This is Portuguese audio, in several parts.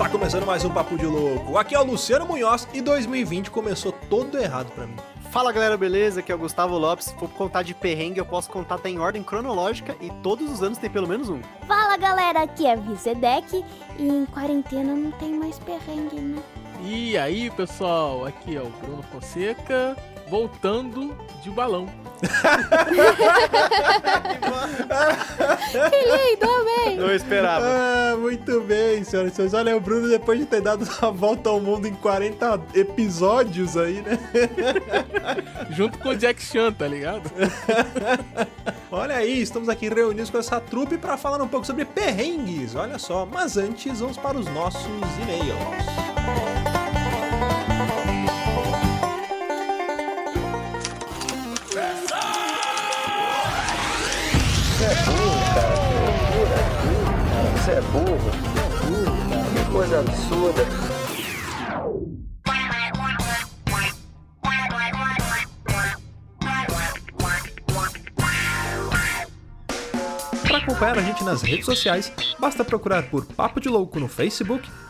Tá começando mais um Papo de Louco. Aqui é o Luciano Munhoz e 2020 começou todo errado pra mim. Fala galera, beleza? Aqui é o Gustavo Lopes. Se for contar de perrengue, eu posso contar até em ordem cronológica e todos os anos tem pelo menos um. Fala galera, aqui é Vizedek e em quarentena não tem mais perrengue, né? E aí, pessoal, aqui é o Bruno Fonseca, voltando de balão. Que lindo, amém! Não esperava. Ah, muito bem, senhoras e senhores. Olha, o Bruno, depois de ter dado a volta ao mundo em 40 episódios aí, né? Junto com o Jack Chan, tá ligado? Olha aí, estamos aqui reunidos com essa trupe pra falar um pouco sobre perrengues. Olha só, mas antes vamos para os nossos e-mails. Você é burro. É burro. Que coisa absurda. Para acompanhar a gente nas redes sociais, basta procurar por Papo de Louco no Facebook,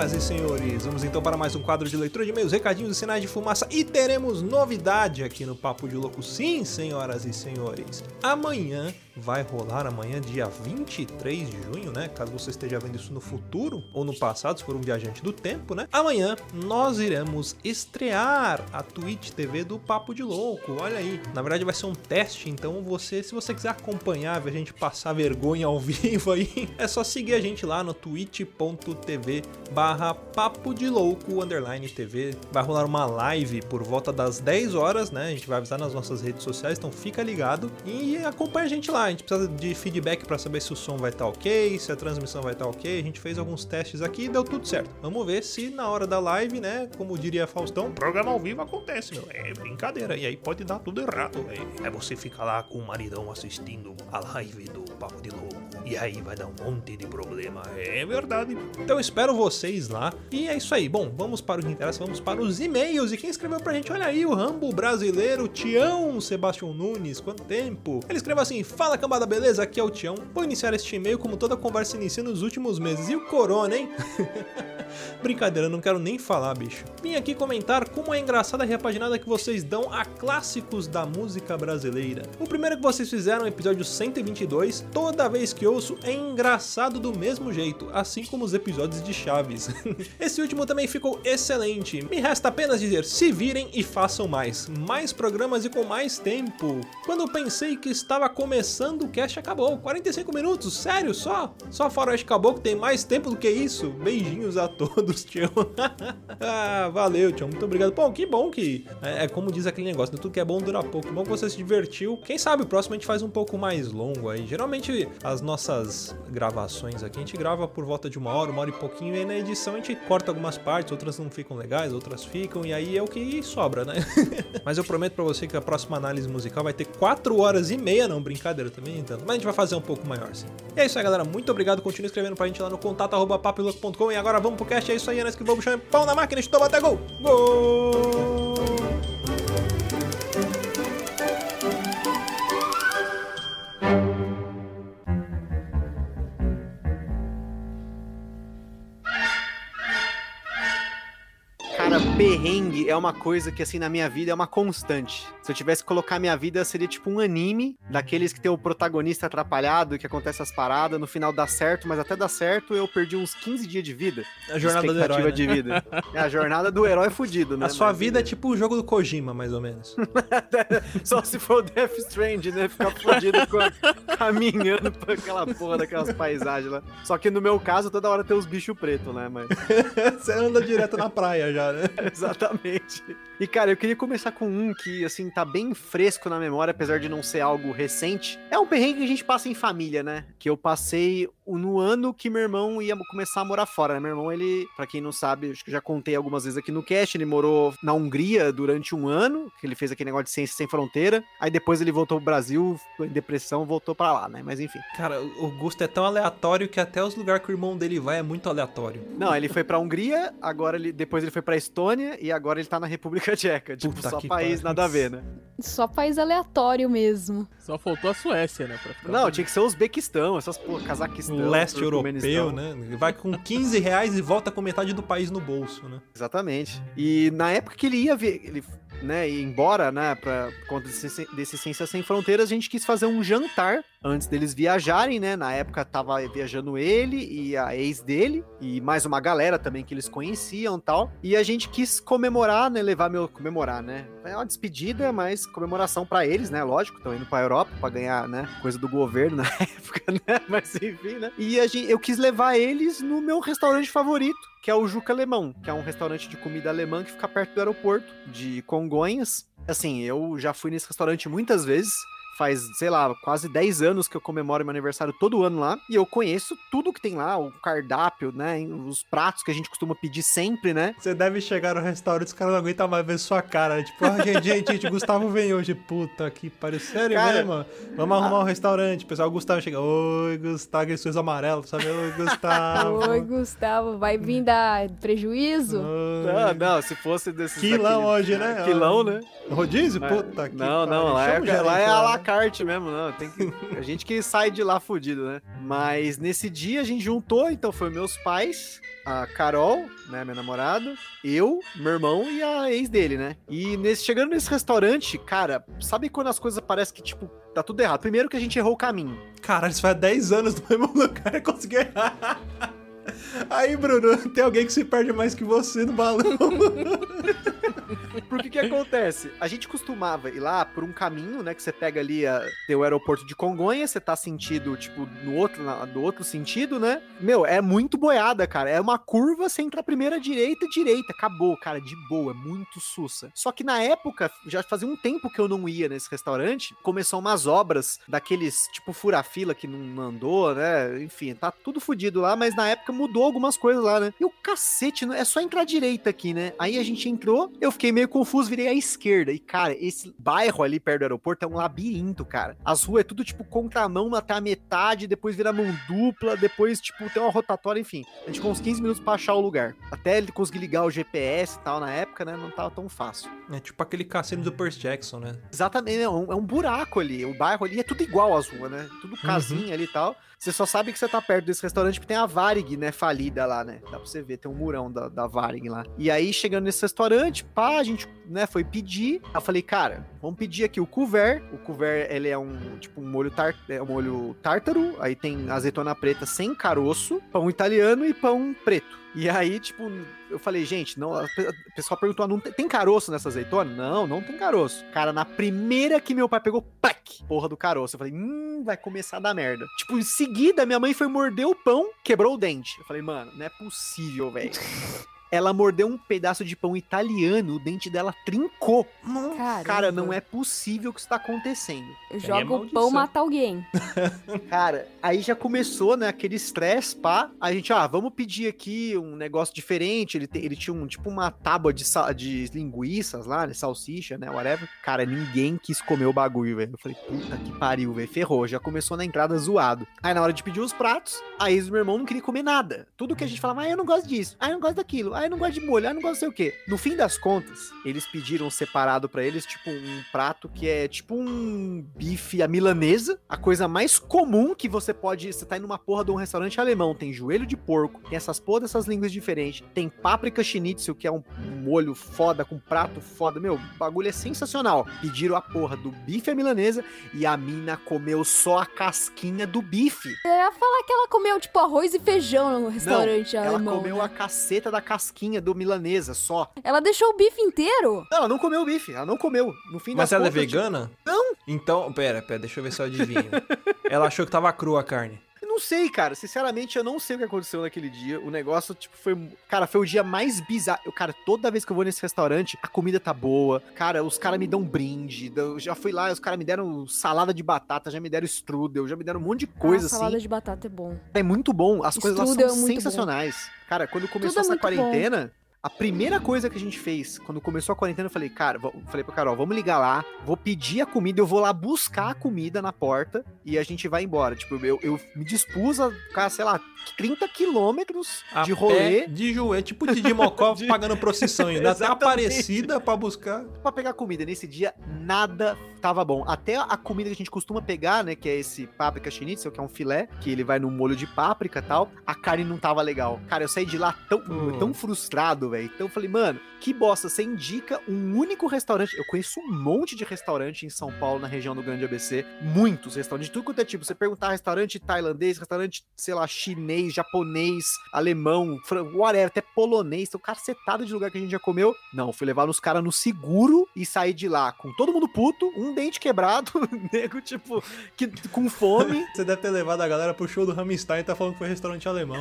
senhoras e senhores, vamos então para mais um quadro de leitura de e-mails, recadinhos e sinais de fumaça e teremos novidade aqui no Papo de Louco. Sim, senhoras e senhores, amanhã vai rolar, amanhã, dia 23 de junho, né? Caso você esteja vendo isso no futuro ou no passado, se for um viajante do tempo, né? Amanhã nós iremos estrear a Twitch TV do Papo de Louco. Olha aí, na verdade vai ser um teste, então você, se você quiser acompanhar, ver a gente passar vergonha ao vivo aí, é só seguir a gente lá no twitch.tv barra papo de louco underline TV. Vai rolar uma live por volta das 10 horas, né? A gente vai avisar nas nossas redes sociais, então fica ligado e acompanha a gente lá. A gente precisa de feedback para saber se o som vai estar ok, se a transmissão vai estar ok. A gente fez alguns testes aqui e deu tudo certo. Vamos ver se na hora da live, né? Como diria Faustão, programa ao vivo acontece, meu. É brincadeira. E aí pode dar tudo errado. É, é você ficar lá com o maridão assistindo a live do Papo de Louco. E aí vai dar um monte de problema. É verdade. Então espero vocês lá. E é isso aí. Bom, vamos para o que interessa. Vamos para os e-mails. E quem escreveu pra gente? Olha aí, o Rambo brasileiro, Tião Sebastião Nunes. Quanto tempo? Ele escreveu assim: Fala cambada, beleza? Aqui é o Tião. Vou iniciar este e-mail como toda conversa inicia nos últimos meses. E o Corona, hein? Brincadeira, não quero nem falar, bicho. Vim aqui comentar como é engraçada a repaginada que vocês dão a clássicos da música brasileira. O primeiro que vocês fizeram, episódio 122, toda vez que ouço é engraçado do mesmo jeito, assim como os episódios de Chaves. Esse último também ficou excelente. Me resta apenas dizer: se virem e façam mais. Mais programas e com mais tempo. Quando eu pensei que estava começando, o cast acabou. 45 minutos, sério, só? Só Faroeste Caboclo tem mais tempo do que isso? Beijinhos a todos, tio. ah, valeu, tio. Muito obrigado. Pô, que bom que. É, é como diz aquele negócio, né? tudo que é bom dura pouco. Que bom que você se divertiu. Quem sabe o próximo a gente faz um pouco mais longo aí. Geralmente as nossas gravações aqui a gente grava por volta de uma hora, uma hora e pouquinho. E na edição a gente corta algumas partes, outras não ficam legais, outras ficam. E aí é o que sobra, né? Mas eu prometo pra você que a próxima análise musical vai ter 4 horas e meia, não, brincadeira também, então. Mas a gente vai fazer um pouco maior, sim. E é isso aí, galera. Muito obrigado. Continue escrevendo pra gente lá no contato arroba papiloco.com. E agora vamos pro cast. É isso aí, é nós que vamos chamar pau na máquina, estou até gol! Gol! É uma coisa que, assim, na minha vida é uma constante. Se eu tivesse que colocar minha vida, seria tipo um anime, daqueles que tem o protagonista atrapalhado, que acontece as paradas, no final dá certo, mas até dá certo, eu perdi uns 15 dias de vida. A jornada do herói, né? de vida. É a jornada do herói fudido, né? A sua Mas, vida é tipo o jogo do Kojima, mais ou menos. Só se for o Death Strand, né? Ficar fudido caminhando por aquela porra daquelas paisagens lá. Só que no meu caso, toda hora tem os bichos pretos, né? Mas. Você anda direto na praia já, né? Exatamente. E, cara, eu queria começar com um que, assim, tá bem fresco na memória, apesar de não ser algo recente. É um perrengue que a gente passa em família, né? Que eu passei no ano que meu irmão ia começar a morar fora, né? Meu irmão, ele, pra quem não sabe, acho que eu já contei algumas vezes aqui no cast, ele morou na Hungria durante um ano, que ele fez aquele negócio de ciência sem fronteira. Aí depois ele voltou pro Brasil, ficou em depressão, voltou pra lá, né? Mas enfim. Cara, o Gusto é tão aleatório que até os lugares que o irmão dele vai é muito aleatório. Não, ele foi pra Hungria, agora ele depois ele foi pra Estônia e agora ele tá na República Tcheca. Tipo, Puta só país nada a ver, né? Só país aleatório mesmo. Só faltou a Suécia, né? Pra ficar Não, tinha que ser Uzbequistão, essas porra, Cazaquistão. Leste europeu, né? Vai com 15 reais e volta com metade do país no bolso, né? Exatamente. E na época que ele ia ver, ele, né, ia embora, né, pra por conta desse, desse Ciência Sem Fronteiras, a gente quis fazer um jantar antes deles viajarem, né? Na época tava viajando ele e a ex dele e mais uma galera também que eles conheciam tal. E a gente quis comemorar, né, levar meu comemorar, né? É uma despedida, mas comemoração pra eles, né? Lógico, estão indo pra Europa pra ganhar, né, coisa do governo na época, né? Mas enfim, né? E a gente, eu quis levar eles no meu restaurante favorito, que é o Juca Alemão, que é um restaurante de comida alemã que fica perto do aeroporto de Congonhas. Assim, eu já fui nesse restaurante muitas vezes. Faz, sei lá, quase 10 anos que eu comemoro meu aniversário todo ano lá. E eu conheço tudo que tem lá, o cardápio, né? Os pratos que a gente costuma pedir sempre, né? Você deve chegar no restaurante, os caras não aguentam mais ver sua cara. né? Tipo, ah, gente, gente, gente, o Gustavo vem hoje. Puta que pariu. Sério Cara, mesmo? Vamos arrumar um restaurante. Pessoal, o Gustavo chega. Oi, Gustavo, aquele sorriso amarelo, sabe? Oi, Gustavo. Oi, Gustavo, vai vir dar prejuízo? Oi. Não, não, se fosse desses. Quilão daquele- hoje, né? Quilão, né? Rodízio? Puta que Não, pariu. não, lá é, o lá é à la carte mesmo, não. Tem que, a gente que sai de lá fudido, né? Mas nesse dia a gente juntou, então foi meus pais, a Carol, né, minha namorada, eu, meu irmão e a ex dele, né? E nesse, chegando nesse restaurante, cara, sabe quando as coisas parecem que, tipo, tá tudo errado? Primeiro que a gente errou o caminho. Caralho, isso faz 10 anos no mesmo lugar e conseguiu errar. Aí, Bruno, tem alguém que se perde mais que você no balão. Porque que acontece? A gente costumava ir lá por um caminho, né? Que você pega ali a, o aeroporto de Congonhas, você tá sentido, tipo, no outro, na- do outro sentido, né? Meu, é muito boiada, cara. É uma curva, você entra primeira direita, direita. Acabou, cara, de boa, é muito sussa. Só que na época, já fazia um tempo que eu não ia nesse restaurante, começou umas obras daqueles, tipo, fura-fila que não andou, né? Enfim, tá tudo fodido lá, mas na época mudou algumas coisas lá, né? E o cacete, é só entrar direita aqui, né? Aí a gente entrou, eu fiquei meio confuso, virei à esquerda. E, cara, esse bairro ali perto do aeroporto é um labirinto, cara. As ruas é tudo, tipo, contramão até a metade, depois vira mão dupla, depois, tipo, tem uma rotatória, enfim. A gente ficou uns 15 minutos pra achar o lugar. Até ele conseguir ligar o GPS e tal na época, né? Não tava tão fácil. É tipo aquele cassino do Percy Jackson, né? Exatamente, é um, é um buraco ali. O bairro ali é tudo igual às ruas, né? Tudo casinha ali e tal. Você só sabe que você tá perto desse restaurante porque tem a Varig, né? Falida lá, né? Dá pra você ver, tem um murão da, da Varig lá. E aí, chegando nesse restaurante, pá, a gente, né, foi pedir. Aí eu falei, cara, vamos pedir aqui o couvert. O couvert, ele é um, tipo, um molho, tar é um molho tártaro. Aí tem azeitona preta sem caroço, pão italiano e pão preto. E aí, tipo, eu falei, gente, não, a pe- a pessoa perguntou, ah, não tem, tem caroço nessa azeitona? Não, não tem caroço. Cara, na primeira que meu pai pegou, pac, porra do caroço. Eu falei, hum, vai começar a dar merda. Tipo, em seguida, minha mãe foi morder o pão, quebrou o dente. Eu falei, mano, não é possível, velho. ela mordeu um pedaço de pão italiano, o dente dela trincou. Caramba. Cara, não é possível que isso tá acontecendo. Joga o pão, mata alguém. Cara, aí já começou, né, aquele estresse, pá. A gente, ah, vamos pedir aqui um negócio diferente. Ele, te- ele tinha um, tipo uma tábua de, de linguiças lá, né, salsicha, né, whatever. Cara, ninguém quis comer o bagulho, velho. Eu falei, puta que pariu, velho, ferrou. Já começou na entrada zoado. Aí na hora de pedir os pratos, a ex do meu irmão não queria comer nada. Tudo que a gente falava, ah, eu não gosto disso, ah, eu não gosto daquilo, ah, eu não gosto de molho, eu não gosto de sei o quê. No fim das contas, eles pediram separado pra eles, tipo, um prato que é tipo um bife à milanesa, a coisa mais comum que você pode. Você tá indo numa porra de um restaurante alemão, tem joelho de porco, tem essas porra dessas línguas diferentes, tem páprica schnitzel, que é um molho foda, com prato foda. Meu, o bagulho é sensacional. Pediram a porra do bife à milanesa e a mina comeu só a casquinha do bife. Eu ia falar que ela comeu, tipo, arroz e feijão no restaurante Ela alemão. comeu né? a caceta da casquinha do milanesa só. Ela deixou o bife inteiro? Não, ela não comeu o bife, ela não comeu. No fim Mas das ela é contas, tipo, vegana? Não. Então, pera, pera, deixa eu ver se eu adivinho. ela achou que tava crua a carne. Sei, cara. Sinceramente, eu não sei o que aconteceu naquele dia. O negócio, tipo, foi. Cara, foi o dia mais bizarro. Eu, cara, toda vez que eu vou nesse restaurante, a comida tá boa. Cara, os caras me dão brinde. Eu já fui lá, os caras me deram salada de batata, já me deram strudel, já me deram um monte de coisa ah, salada assim. de batata é bom. É muito bom. As coisas lá Strudel são é sensacionais. Cara, quando começou Tudo é essa muito bom. A primeira coisa que a gente fez quando começou a quarentena, eu falei, cara, falei pra Carol, vamos ligar lá, vou pedir a comida, eu vou lá buscar a comida na porta e a gente vai embora. Tipo, eu, eu me dispus a ficar, sei lá, 30 quilômetros A de rolê de joelho, tipo o Didi Mocó De- pagando procissão ainda. Até Exatamente. aparecida pra buscar. pra pegar comida. Nesse dia, nada tava bom. Até a comida que a gente costuma pegar, né, que é esse páprica schnitzel, que é um filé, que ele vai no molho de páprica e tal, a carne não tava legal. Cara, eu saí de lá tão, Putz. tão frustrado, velho. Então eu falei, mano, que bosta, você indica um único restaurante. Eu conheço um monte de restaurante em São Paulo, na região do Grande ABC. Muitos restaurantes, de tudo quanto é tipo. Você perguntar restaurante tailandês, restaurante, sei lá, chinês, japonês, alemão, whatever, até polonês. Então, cacetado de lugar que a gente já comeu. Não, fui levar os caras no seguro e sair de lá com todo mundo puto, um dente quebrado, nego, tipo, que, com fome. Você deve ter levado a galera pro show do Rammstein e tá falando que foi restaurante alemão.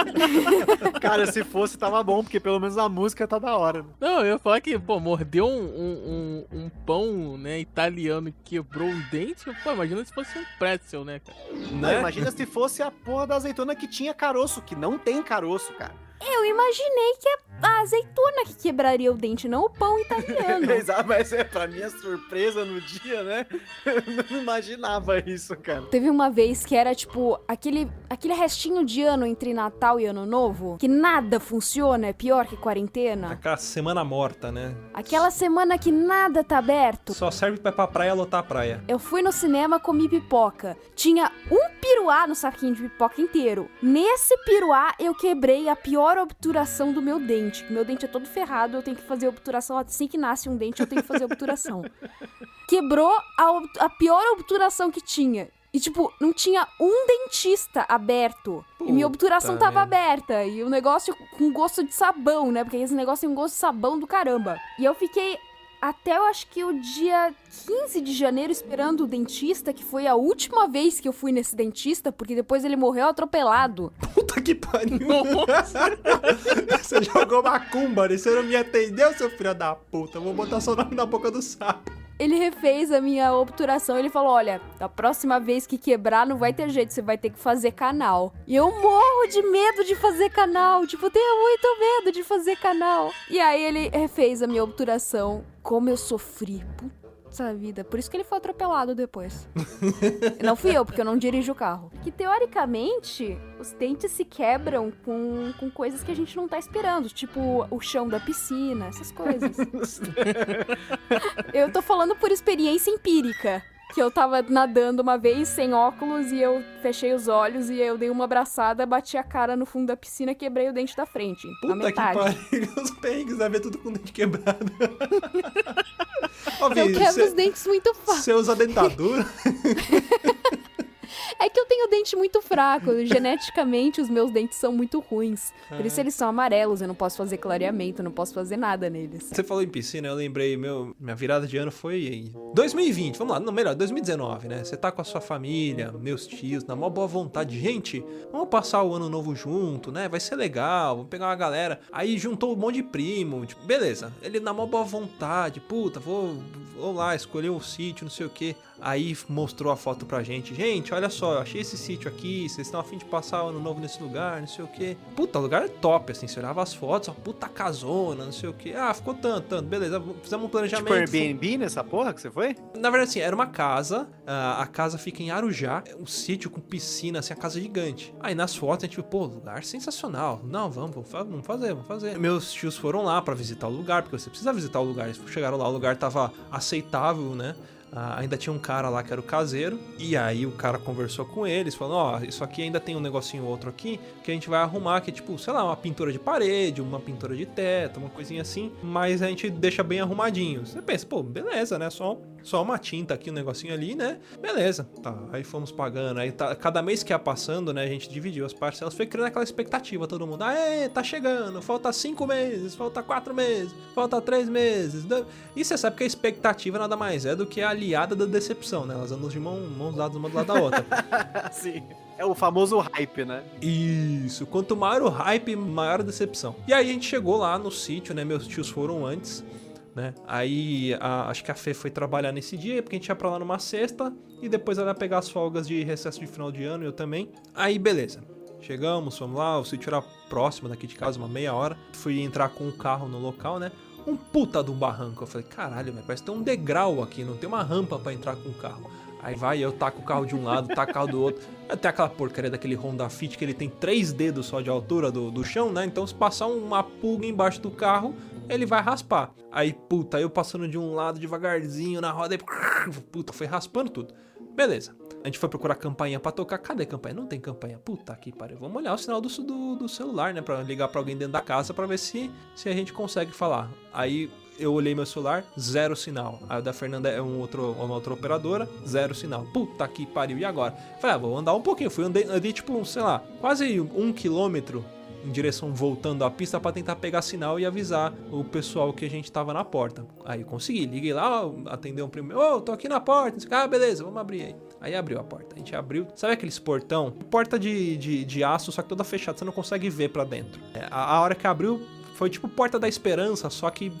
Cara, se fosse, tava bom, porque pelo menos a música tá da hora. né? Não, eu ia falar que, pô, mordeu um, um, um, um pão, né, italiano e quebrou um dente. Pô, imagina se fosse um pretzel, né, cara? Não, né? imagina se fosse a porra da azeitona que tinha caroço, que não tem caroço, cara. Eu imaginei que é a azeitona que quebraria o dente, não o pão italiano. Exato, mas é pra minha surpresa no dia, né? Eu não imaginava isso, cara. Teve uma vez que era tipo aquele, aquele restinho de ano entre Natal e Ano Novo, que nada funciona, é pior que quarentena. Aquela semana morta, né? Aquela semana que nada tá aberto. Só serve pra ir pra praia lotar a praia. Eu fui no cinema, comi pipoca. Tinha um piruá no saquinho de pipoca inteiro. Nesse piruá, eu quebrei a pior obturação do meu dente. Meu dente é todo ferrado, eu tenho que fazer obturação. Assim que nasce um dente, eu tenho que fazer obturação. Quebrou a, a pior obturação que tinha. E, tipo, não tinha um dentista aberto. e minha Puta obturação tava aberta. E o negócio com gosto de sabão, né? Porque esse negócio tem um gosto de sabão do caramba. E eu fiquei até eu acho que o dia 15 de janeiro esperando o dentista, que foi a última vez que eu fui nesse dentista, porque depois ele morreu atropelado. Puta que pariu. Você jogou macumba, né? Você não me atendeu, seu filho da puta. Vou botar seu nome na boca do sapo. Ele refez a minha obturação. Ele falou: Olha, da próxima vez que quebrar, não vai ter jeito, você vai ter que fazer canal. E eu morro de medo de fazer canal. Tipo, eu tenho muito medo de fazer canal. E aí ele refez a minha obturação. Como eu sofri. Puta vida. Por isso que ele foi atropelado depois. não fui eu, porque eu não dirijo o carro. Que teoricamente, os dentes se quebram com, com coisas que a gente não tá esperando. Tipo, o chão da piscina, essas coisas. Eu tô falando por experiência empírica. Que eu tava nadando uma vez sem óculos e eu fechei os olhos e eu dei uma abraçada, bati a cara no fundo da piscina e quebrei o dente da frente. Puta que metade. pariu. Os perrengues vai ver tudo com dente quebrado. Ó, Eu quebro os dentes muito fácil. Você usa dentadura? É que eu tenho dente muito fraco. Geneticamente, os meus dentes são muito ruins. Por isso eles são amarelos. Eu não posso fazer clareamento, não posso fazer nada neles. Você falou em piscina, eu lembrei, meu, minha virada de ano foi em 2020, vamos lá, não, melhor, 2019, né? Você tá com a sua família, meus tios, na maior boa vontade. Gente, vamos passar o ano novo junto, né? Vai ser legal, vamos pegar uma galera. Aí juntou um monte de primo, tipo, beleza. Ele na maior boa vontade, puta, vou, vou lá escolher um sítio, não sei o que. Aí mostrou a foto pra gente. Gente, olha só, eu achei esse sítio aqui, vocês estão afim de passar o ano novo nesse lugar, não sei o que. Puta, o lugar é top, assim, você olhava as fotos, ó, puta casona, não sei o que. Ah, ficou tanto, tanto, beleza, fizemos um planejamento. Tipo Airbnb nessa porra que você foi? Na verdade, assim, era uma casa. a casa fica em Arujá. é Um sítio com piscina, assim, a casa gigante. Aí nas fotos a gente pô, lugar sensacional. Não, vamos, vamos, fa- vamos fazer, vamos fazer. Meus tios foram lá pra visitar o lugar, porque você precisa visitar o lugar. Eles chegaram lá, o lugar tava aceitável, né? Ah, ainda tinha um cara lá que era o caseiro. E aí o cara conversou com eles, falando: Ó, isso aqui ainda tem um negocinho outro aqui que a gente vai arrumar, que é tipo, sei lá, uma pintura de parede, uma pintura de teto, uma coisinha assim. Mas a gente deixa bem arrumadinho. Você pensa, pô, beleza, né? Só, só uma tinta aqui, um negocinho ali, né? Beleza. Tá, aí fomos pagando. Aí tá, cada mês que ia passando, né? A gente dividiu as parcelas. Foi criando aquela expectativa, todo mundo. Aê, tá chegando. Falta cinco meses, falta quatro meses, falta três meses. E você sabe que a expectativa nada mais é do que a aliada da decepção, né? Elas andam de mão, mãos dadas uma do lado da outra. Sim. É o famoso hype, né? Isso. Quanto maior o hype, maior a decepção. E aí a gente chegou lá no sítio, né? Meus tios foram antes, né? Aí a- acho que a Fê foi trabalhar nesse dia, porque a gente ia pra lá numa sexta. E depois ela ia pegar as folgas de recesso de final de ano, eu também. Aí beleza. Chegamos, fomos lá, o sítio era próximo daqui de casa, uma meia hora. Fui entrar com o carro no local, né? Um puta de um barranco. Eu falei, caralho, velho, parece que tem um degrau aqui, não tem uma rampa pra entrar com o carro. Aí vai, eu taco o carro de um lado, taco o carro do outro. Até aquela porcaria daquele Honda Fit que ele tem três dedos só de altura do, do chão, né? Então se passar uma pulga embaixo do carro, ele vai raspar. Aí, puta, eu passando de um lado devagarzinho na roda e. Puta, foi raspando tudo. Beleza. A gente foi procurar campainha pra tocar. Cadê a campainha? Não tem campainha. Puta que pariu. Vamos olhar o sinal do, do, do celular, né? Pra ligar pra alguém dentro da casa pra ver se, se a gente consegue falar. Aí eu olhei meu celular, zero sinal. O da Fernanda é um outro, uma outra operadora, zero sinal. Puta que pariu. E agora? Falei, ah, vou andar um pouquinho. Fui andei, andei tipo, sei lá, quase um quilômetro em direção voltando à pista pra tentar pegar sinal e avisar o pessoal que a gente tava na porta. Aí consegui, liguei lá, atendeu um primo, ô, tô aqui na porta, ah, beleza, vamos abrir aí. Aí abriu a porta, a gente abriu, sabe aqueles portão? Porta de, de, de aço, só que toda fechada, você não consegue ver pra dentro. É, a, a hora que abriu foi tipo Porta da Esperança, só que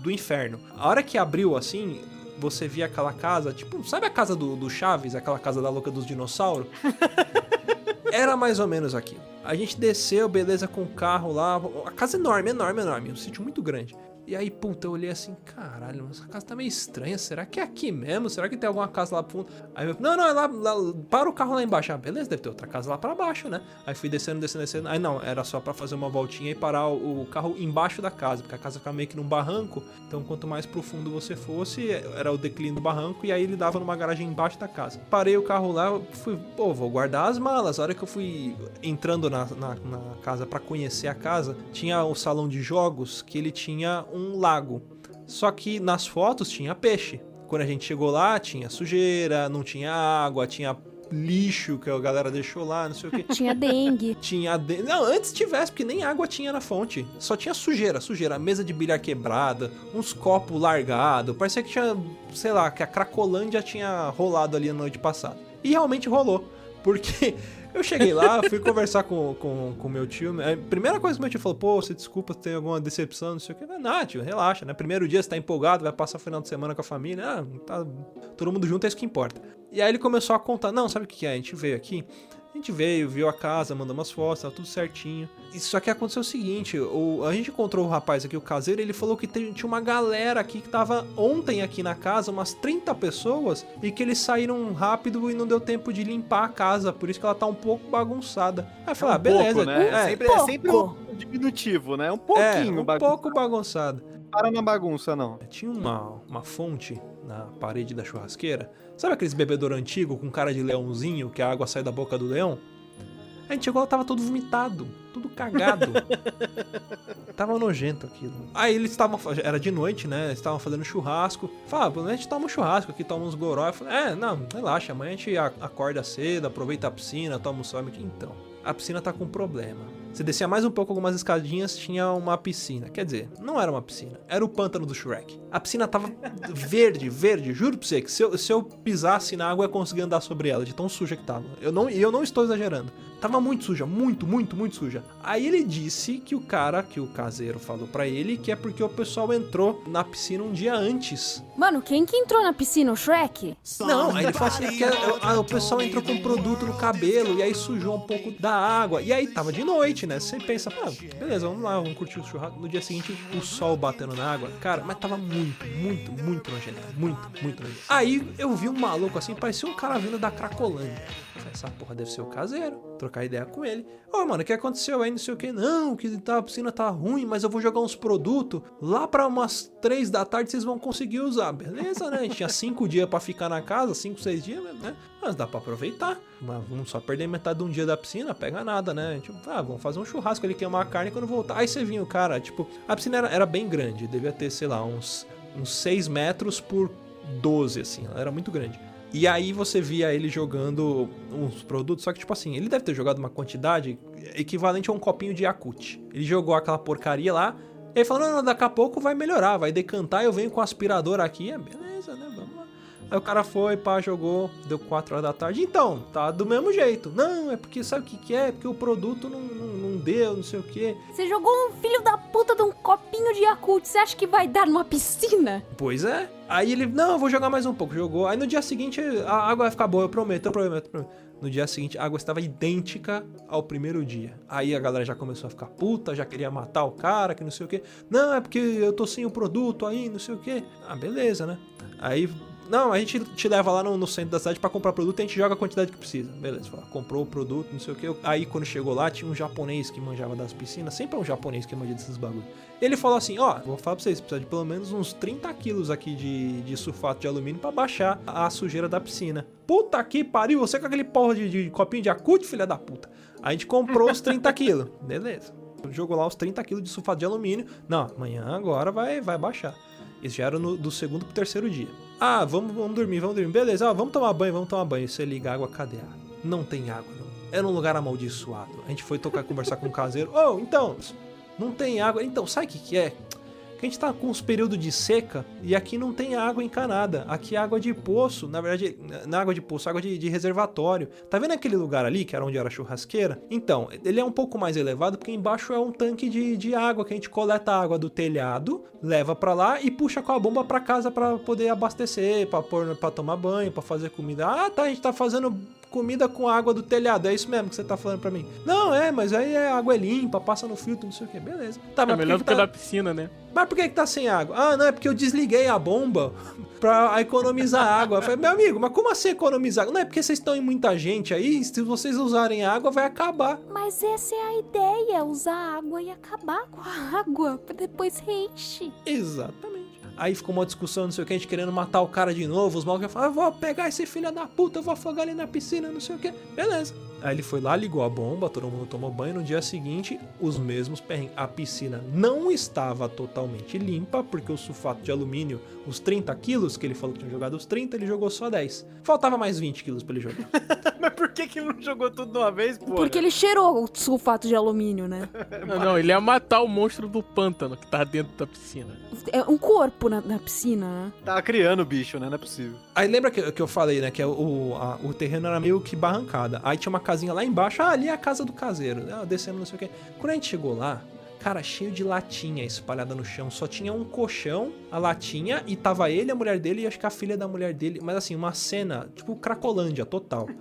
do inferno. A hora que abriu assim, você via aquela casa, tipo, sabe a casa do, do Chaves, aquela casa da louca dos dinossauros? Era mais ou menos aqui. A gente desceu, beleza, com o carro lá. A casa enorme, enorme, enorme. Um sítio muito grande. E aí, puta, eu olhei assim, caralho, essa casa tá meio estranha. Será que é aqui mesmo? Será que tem alguma casa lá pro fundo? Aí eu, não, não, é lá, lá para o carro lá embaixo. Ah, beleza, deve ter outra casa lá pra baixo, né? Aí fui descendo, descendo, descendo. Aí não, era só pra fazer uma voltinha e parar o, o carro embaixo da casa, porque a casa ficava meio que num barranco. Então, quanto mais profundo você fosse, era o declínio do barranco. E aí ele dava numa garagem embaixo da casa. Parei o carro lá, fui, pô, vou guardar as malas. A hora que eu fui entrando na, na, na casa pra conhecer a casa, tinha o salão de jogos que ele tinha um lago. Só que nas fotos tinha peixe. Quando a gente chegou lá, tinha sujeira, não tinha água, tinha lixo que a galera deixou lá, não sei o que. Tinha dengue. Tinha. De... Não, antes tivesse, porque nem água tinha na fonte. Só tinha sujeira, sujeira. Mesa de bilhar quebrada, uns copos largados. Parecia que tinha, sei lá, que a Cracolândia tinha rolado ali na noite passada. E realmente rolou. Porque eu cheguei lá, fui conversar com com com meu tio. A primeira coisa que meu tio falou: pô, você desculpa tem alguma decepção, não sei o que. Não, tio, relaxa, né? Primeiro dia você tá empolgado, vai passar o final de semana com a família. Ah, tá todo mundo junto, é isso que importa. E aí ele começou a contar: não, sabe o que é? A gente veio aqui. A gente veio, viu a casa, mandou umas fotos, tava tudo certinho. E Só que aconteceu o seguinte, o, a gente encontrou o rapaz aqui, o caseiro, ele falou que tem- tinha uma galera aqui que tava ontem aqui na casa, umas 30 pessoas, e que eles saíram rápido e não deu tempo de limpar a casa, por isso que ela tá um pouco bagunçada. Aí eu falei, ah, um beleza. pouco, né? É, sempre, pouco. é sempre um diminutivo, né? Um é, pouquinho um bagunça. pouco bagunçada. Para na bagunça, não. Tinha uma, uma fonte na parede da churrasqueira. Sabe aqueles bebedouro antigo com cara de leãozinho, que a água sai da boca do leão? A gente chegou lá, tava todo vomitado, tudo cagado. Tava nojento aquilo. Aí eles estavam. Era de noite, né? Eles estavam fazendo churrasco. Fala, a gente toma um churrasco aqui, toma uns goró. Eu falei, é, não, relaxa, amanhã a gente acorda cedo, aproveita a piscina, toma um sol. Então, a piscina tá com problema. Você descia mais um pouco algumas escadinhas, tinha uma piscina. Quer dizer, não era uma piscina, era o pântano do Shrek. A piscina tava verde, verde, juro pra você que se eu, se eu pisasse na água eu ia conseguir andar sobre ela, de tão suja que tava. Eu não, e eu não estou exagerando. Tava muito suja, muito, muito, muito suja. Aí ele disse que o cara, que o caseiro falou pra ele, que é porque o pessoal entrou na piscina um dia antes. Mano, quem que entrou na piscina? O Shrek? Não, aí ele falou assim que ah, o pessoal entrou com produto no cabelo e aí sujou um pouco da água. E aí tava de noite, né? Você pensa, beleza, vamos lá, vamos curtir o churrasco. No dia seguinte, o sol batendo na água. Cara, mas tava muito, muito, muito nojento. Muito, muito nojento. Aí eu vi um maluco assim, parecia um cara vindo da Cracolândia. Essa porra deve ser o caseiro. Trocar ideia com ele. Ô, mano, o que aconteceu aí? Não sei o que. Não, que tá, a piscina tá ruim, mas eu vou jogar uns produtos. Lá pra umas três da tarde vocês vão conseguir usar. Beleza, né? A gente tinha cinco dias pra ficar na casa, cinco, seis dias, né? Mas dá pra aproveitar. Mas vamos só perder metade de um dia da piscina, pega nada, né? Tipo, ah, vamos fazer um churrasco ali, queimar a carne quando voltar. Aí você vinha o cara, tipo, a piscina era, era bem grande, devia ter, sei lá, uns, uns 6 metros por 12, assim, ela era muito grande. E aí você via ele jogando uns produtos, só que tipo assim, ele deve ter jogado uma quantidade equivalente a um copinho de Yakut. Ele jogou aquela porcaria lá, ele falou, não, não, daqui a pouco vai melhorar, vai decantar, eu venho com o aspirador aqui, é beleza, né, vamos. Aí o cara foi, pá, jogou, deu 4 horas da tarde. Então, tá do mesmo jeito. Não, é porque sabe o que, que é? Porque o produto não, não, não deu, não sei o que. Você jogou um filho da puta de um copinho de Yakult. Você acha que vai dar numa piscina? Pois é. Aí ele, não, eu vou jogar mais um pouco. Jogou. Aí no dia seguinte a água vai ficar boa, eu prometo, eu prometo, eu prometo. No dia seguinte a água estava idêntica ao primeiro dia. Aí a galera já começou a ficar puta, já queria matar o cara, que não sei o que. Não, é porque eu tô sem o produto aí, não sei o que. Ah, beleza, né? Aí não, a gente te leva lá no, no centro da cidade pra comprar produto e a gente joga a quantidade que precisa. Beleza, fala, comprou o produto, não sei o que. Aí quando chegou lá, tinha um japonês que manjava das piscinas. Sempre é um japonês que manja desses bagulho. Ele falou assim: Ó, vou falar pra vocês, precisa de pelo menos uns 30 quilos aqui de, de sulfato de alumínio pra baixar a sujeira da piscina. Puta que pariu, você com aquele porra de, de copinho de acute, filha da puta. Aí a gente comprou os 30 quilos. Beleza. Jogou lá os 30 quilos de sulfato de alumínio. Não, amanhã agora vai, vai baixar. Já era no, do segundo pro terceiro dia. Ah, vamos, vamos dormir, vamos dormir. Beleza, ó, vamos tomar banho, vamos tomar banho. Você liga a água, cadê a água? Não tem água, não. Era um lugar amaldiçoado. A gente foi tocar, conversar com o caseiro. Oh, então, não tem água. Então, sabe o que, que é? A gente tá com uns períodos de seca e aqui não tem água encanada. Aqui é água de poço, na verdade, na água de poço, água de, de reservatório. Tá vendo aquele lugar ali, que era onde era a churrasqueira? Então, ele é um pouco mais elevado porque embaixo é um tanque de, de água que a gente coleta a água do telhado, leva para lá e puxa com a bomba para casa para poder abastecer, para pôr para tomar banho, para fazer comida. Ah, tá, a gente tá fazendo comida com água do telhado. É isso mesmo que você tá falando pra mim. Não, é, mas aí a água é limpa, passa no filtro, não sei o que. Beleza. Tá, É mas melhor por do que, que que da tá... piscina, né? Mas por que, que tá sem água? Ah, não, é porque eu desliguei a bomba pra economizar água. Eu falei, meu amigo, mas como assim economizar? Não é porque vocês estão em muita gente aí, se vocês usarem água, vai acabar. Mas essa é a ideia, usar água e acabar com a água, pra depois reenche. Exatamente. Aí ficou uma discussão, não sei o que, a gente querendo matar o cara de novo. Os malucos falaram, eu vou pegar esse filho da puta, vou afogar ele na piscina, não sei o que. Beleza. Aí ele foi lá, ligou a bomba, todo mundo tomou banho. No dia seguinte, os mesmos perrengues. A piscina não estava totalmente limpa, porque o sulfato de alumínio, os 30 quilos que ele falou que tinha jogado os 30, ele jogou só 10. Faltava mais 20 quilos pra ele jogar. Mas por que, que ele não jogou tudo de uma vez, pô? Porque ele cheirou o sulfato de alumínio, né? Não, não, ele ia matar o monstro do pântano que tá dentro da piscina. É um corpo na, na piscina, né? Tava criando o bicho, né? Não é possível. Aí lembra que, que eu falei, né? Que é o, a- o terreno era meio que barrancada. Aí tinha uma casinha lá embaixo. Ah, ali é a casa do caseiro. Ah, descemos, não sei o quê. Quando a gente chegou lá, cara, cheio de latinha espalhada no chão. Só tinha um colchão, a latinha, e tava ele, a mulher dele e acho que a filha da mulher dele. Mas assim, uma cena, tipo, Cracolândia total.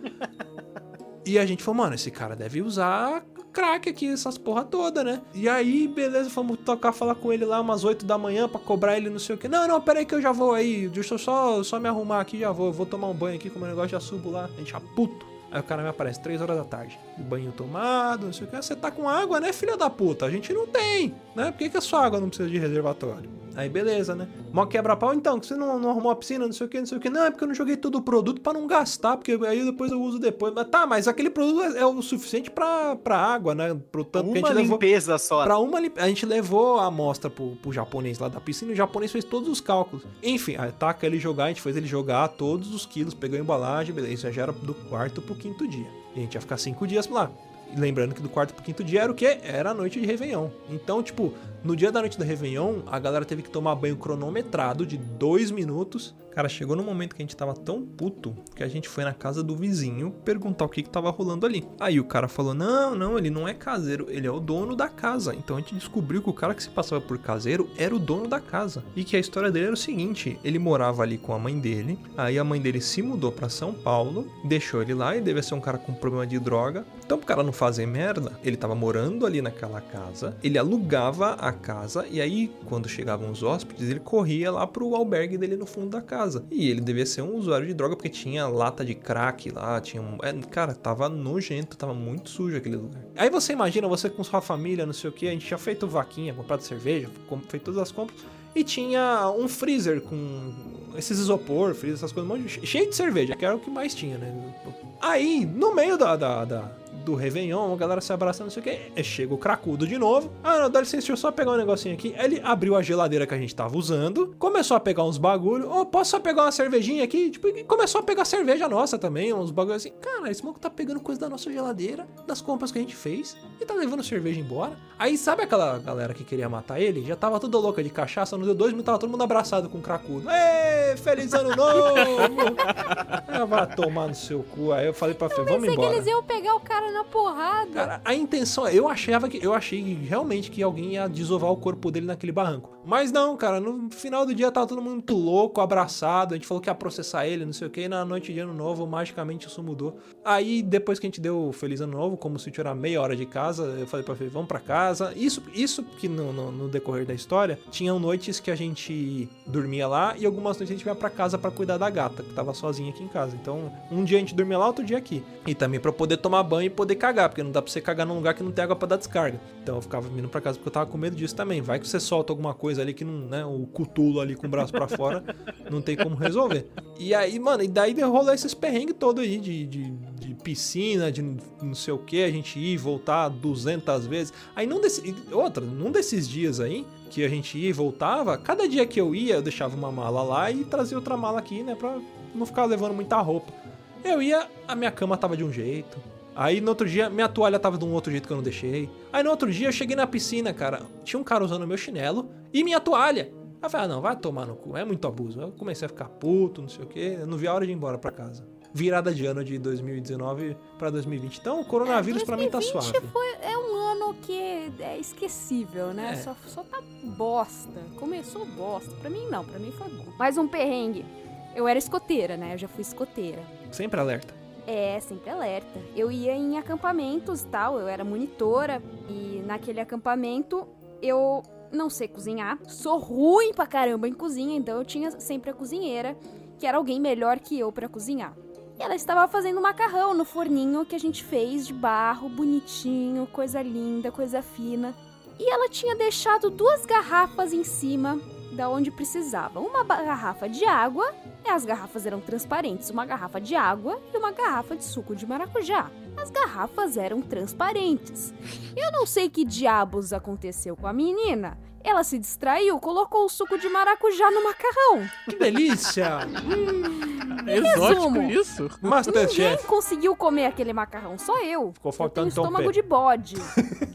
E a gente falou, mano, esse cara deve usar crack aqui, essas porra toda, né? E aí, beleza, fomos tocar, falar com ele lá umas 8 da manhã pra cobrar ele não sei o que. Não, não, pera aí que eu já vou aí, deixa eu só, só me arrumar aqui, já vou. Eu vou tomar um banho aqui com o meu negócio, já subo lá. A gente já puto. Aí o cara me aparece 3 horas da tarde. Banho tomado, não sei o que. Você tá com água, né, filha da puta? A gente não tem, né? Por que, que a sua água não precisa de reservatório? Aí beleza, né? Mó quebra-pau, então, que você não, não arrumou a piscina, não sei o que, não sei o que. Não, é porque eu não joguei todo o produto pra não gastar, porque aí depois eu uso depois. Mas tá, mas aquele produto é, é o suficiente pra, pra água, né? Pro tanto que a Uma gente levou. limpeza só. Pra uma limp... A gente levou a amostra pro, pro japonês lá da piscina e o japonês fez todos os cálculos. Enfim, aí taca ele jogar, a gente fez ele jogar todos os quilos, pegou a embalagem, beleza. Já era do quarto pro quinto dia. E a gente ia ficar cinco dias lá. Lembrando que do quarto pro quinto dia era o quê? Era a noite de Réveillon. Então, tipo, no dia da noite do Réveillon, a galera teve que tomar banho cronometrado de dois minutos. Cara, chegou no momento que a gente tava tão puto que a gente foi na casa do vizinho perguntar o que que tava rolando ali. Aí o cara falou: Não, não, ele não é caseiro, ele é o dono da casa. Então a gente descobriu que o cara que se passava por caseiro era o dono da casa. E que a história dele era o seguinte: ele morava ali com a mãe dele, aí a mãe dele se mudou pra São Paulo, deixou ele lá e devia ser um cara com problema de droga. Então, pro cara não fazer merda, ele tava morando ali naquela casa, ele alugava a casa e aí, quando chegavam os hóspedes, ele corria lá pro albergue dele no fundo da casa. E ele devia ser um usuário de droga porque tinha lata de crack lá, tinha um. é, cara, tava nojento, tava muito sujo aquele lugar. Aí você imagina você com sua família, não sei o que, a gente tinha feito vaquinha, comprado cerveja, feito todas as compras. E tinha um freezer com esses isopor, freezer, essas coisas, um monte de- cheio de cerveja, que era o que mais tinha, né? Aí, no meio da, da, da- do Réveillon, a galera se abraçando, não sei o que, chega o cracudo de novo. Ah, não, dá licença, deixa eu só pegar um negocinho aqui. Aí Ele abriu a geladeira que a gente tava usando, começou a pegar uns bagulho. Ô, posso só pegar uma cervejinha aqui? Tipo, e começou a pegar cerveja nossa também, uns bagulho assim. Cara, esse maluco tá pegando coisa da nossa geladeira, das compras que a gente fez, e tá levando cerveja embora. Aí, sabe aquela galera que queria matar ele? Já tava toda louca de cachaça, não deu dois minutos, tava todo mundo abraçado com o cracudo. Ê, feliz ano novo! ah, vai tomar no seu cu. Aí eu falei pra Fê, vamos que embora. eles iam pegar o cara na porrada. Cara, a intenção, eu achava que eu achei realmente que alguém ia desovar o corpo dele naquele barranco. Mas não, cara, no final do dia tava todo mundo muito louco, abraçado. A gente falou que ia processar ele, não sei o que. E na noite de ano novo, magicamente isso mudou. Aí depois que a gente deu o feliz ano novo, como se era meia hora de casa, eu falei Fê, vamos pra casa. Isso, isso que no, no- no decorrer da história, tinham noites que a gente dormia lá e algumas noites a gente ia pra casa pra cuidar da gata, que tava sozinha aqui em casa. Então, um dia a gente dormia lá, outro dia aqui. E também pra poder tomar banho poder cagar, porque não dá pra você cagar num lugar que não tem água pra dar descarga. Então eu ficava vindo pra casa porque eu tava com medo disso também. Vai que você solta alguma coisa ali que não, né, o cutulo ali com o braço pra fora, não tem como resolver. E aí, mano, e daí rolou esses perrengues todos aí de, de, de piscina, de não sei o que, a gente ir e voltar 200 vezes. Aí num desse, outra, num desses dias aí, que a gente ia e voltava, cada dia que eu ia, eu deixava uma mala lá e trazia outra mala aqui, né, pra não ficar levando muita roupa. Eu ia, a minha cama tava de um jeito. Aí no outro dia, minha toalha tava de um outro jeito que eu não deixei. Aí no outro dia eu cheguei na piscina, cara. Tinha um cara usando meu chinelo e minha toalha. Aí eu falei, ah, não, vai tomar no cu, é muito abuso. Eu comecei a ficar puto, não sei o quê. Eu não vi a hora de ir embora pra casa. Virada de ano de 2019 pra 2020. Então o coronavírus pra mim tá 2020 suave. foi- é um ano que é esquecível, né? É. Só, só tá bosta. Começou bosta. Pra mim não, pra mim foi bom. Mais um perrengue. Eu era escoteira, né? Eu já fui escoteira. Sempre alerta. É, sempre alerta. Eu ia em acampamentos e tal, eu era monitora e naquele acampamento eu não sei cozinhar. Sou ruim pra caramba em cozinha, então eu tinha sempre a cozinheira, que era alguém melhor que eu pra cozinhar. E ela estava fazendo macarrão no forninho que a gente fez de barro, bonitinho, coisa linda, coisa fina. E ela tinha deixado duas garrafas em cima da onde precisava. Uma garrafa de água as garrafas eram transparentes, uma garrafa de água e uma garrafa de suco de maracujá. As garrafas eram transparentes. Eu não sei que diabos aconteceu com a menina. Ela se distraiu, colocou o suco de maracujá no macarrão. Que delícia! Exótico resumo. isso? Ninguém Masterchef. conseguiu comer aquele macarrão, só eu. Ficou Eu tenho faltando estômago de bode.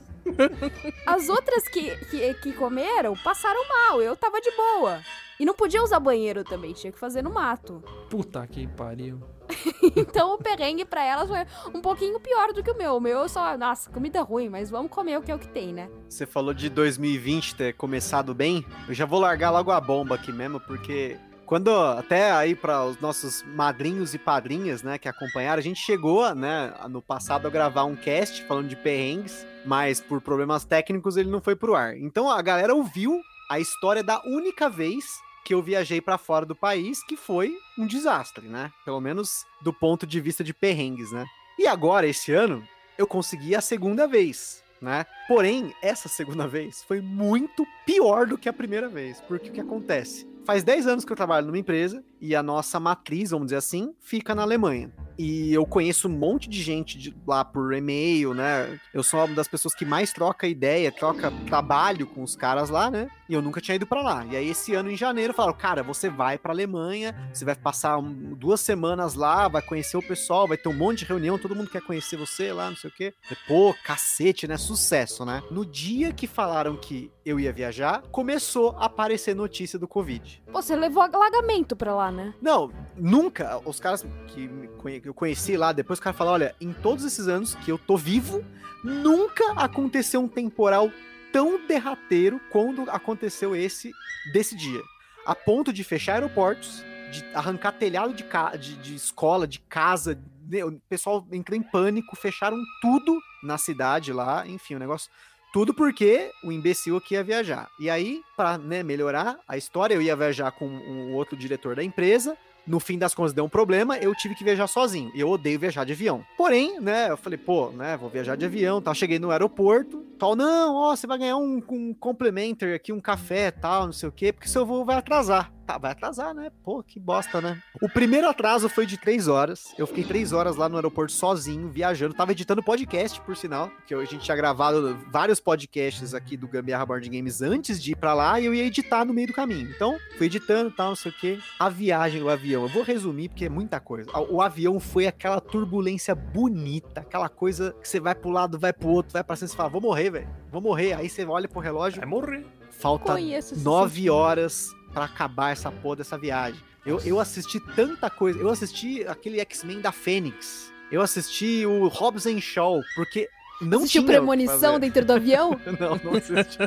As outras que, que, que comeram passaram mal, eu tava de boa. E não podia usar banheiro também, tinha que fazer no mato. Puta que pariu. Então o perrengue pra elas foi um pouquinho pior do que o meu. O meu eu só, nossa, comida ruim, mas vamos comer o que é o que tem, né? Você falou de 2020 ter começado bem. Eu já vou largar logo a bomba aqui mesmo, porque quando até aí para os nossos madrinhos e padrinhas, né, que acompanharam, a gente chegou, né, no passado a gravar um cast falando de perrengues, mas por problemas técnicos ele não foi pro ar. Então a galera ouviu a história da única vez que eu viajei para fora do país, que foi um desastre, né? Pelo menos do ponto de vista de perrengues, né? E agora esse ano eu consegui a segunda vez. Né? Porém, essa segunda vez foi muito pior do que a primeira vez. Porque o que acontece? Faz 10 anos que eu trabalho numa empresa e a nossa matriz, vamos dizer assim, fica na Alemanha. E eu conheço um monte de gente de lá por e-mail, né? Eu sou uma das pessoas que mais troca ideia, troca trabalho com os caras lá, né? E eu nunca tinha ido para lá. E aí esse ano em janeiro falaram: "Cara, você vai para Alemanha, você vai passar duas semanas lá, vai conhecer o pessoal, vai ter um monte de reunião, todo mundo quer conhecer você lá, não sei o quê". Pô, cacete, né? Sucesso, né? No dia que falaram que eu ia viajar, começou a aparecer notícia do Covid. Você levou alagamento pra lá, né? Não, nunca. Os caras que me conhe- que eu conheci lá, depois o cara fala: olha, em todos esses anos que eu tô vivo, nunca aconteceu um temporal tão derrateiro quando aconteceu esse desse dia. A ponto de fechar aeroportos, de arrancar telhado de, de, de escola, de casa. O pessoal entrou em pânico, fecharam tudo na cidade lá, enfim, o negócio. Tudo porque o imbecil aqui ia viajar. E aí, pra né, melhorar a história, eu ia viajar com um outro diretor da empresa. No fim das contas, deu um problema, eu tive que viajar sozinho. Eu odeio viajar de avião. Porém, né, eu falei, pô, né, vou viajar de avião, tal. Cheguei no aeroporto, tal, não, ó, você vai ganhar um, um complementer aqui, um café, tal, não sei o quê, porque seu voo vai atrasar. Tá, vai atrasar, né? Pô, que bosta, né? O primeiro atraso foi de três horas. Eu fiquei três horas lá no aeroporto sozinho, viajando. Tava editando podcast, por sinal, que a gente tinha gravado vários podcasts aqui do Gambiarra Board Games antes de ir pra lá e eu ia editar no meio do caminho. Então, fui editando e tal, não sei o quê. A viagem, o avião. Eu vou resumir porque é muita coisa. O avião foi aquela turbulência bonita, aquela coisa que você vai pro lado, vai pro outro, vai pra cima e você fala, vou morrer, velho. Vou morrer. Aí você olha pro relógio, Vai morrer. falta nove horas pra acabar essa porra dessa viagem. Eu, eu assisti tanta coisa. Eu assisti aquele X-Men da Fênix. Eu assisti o Hobbs and Shaw, porque não Assistiu Premonição dentro do avião? Não, não assisti.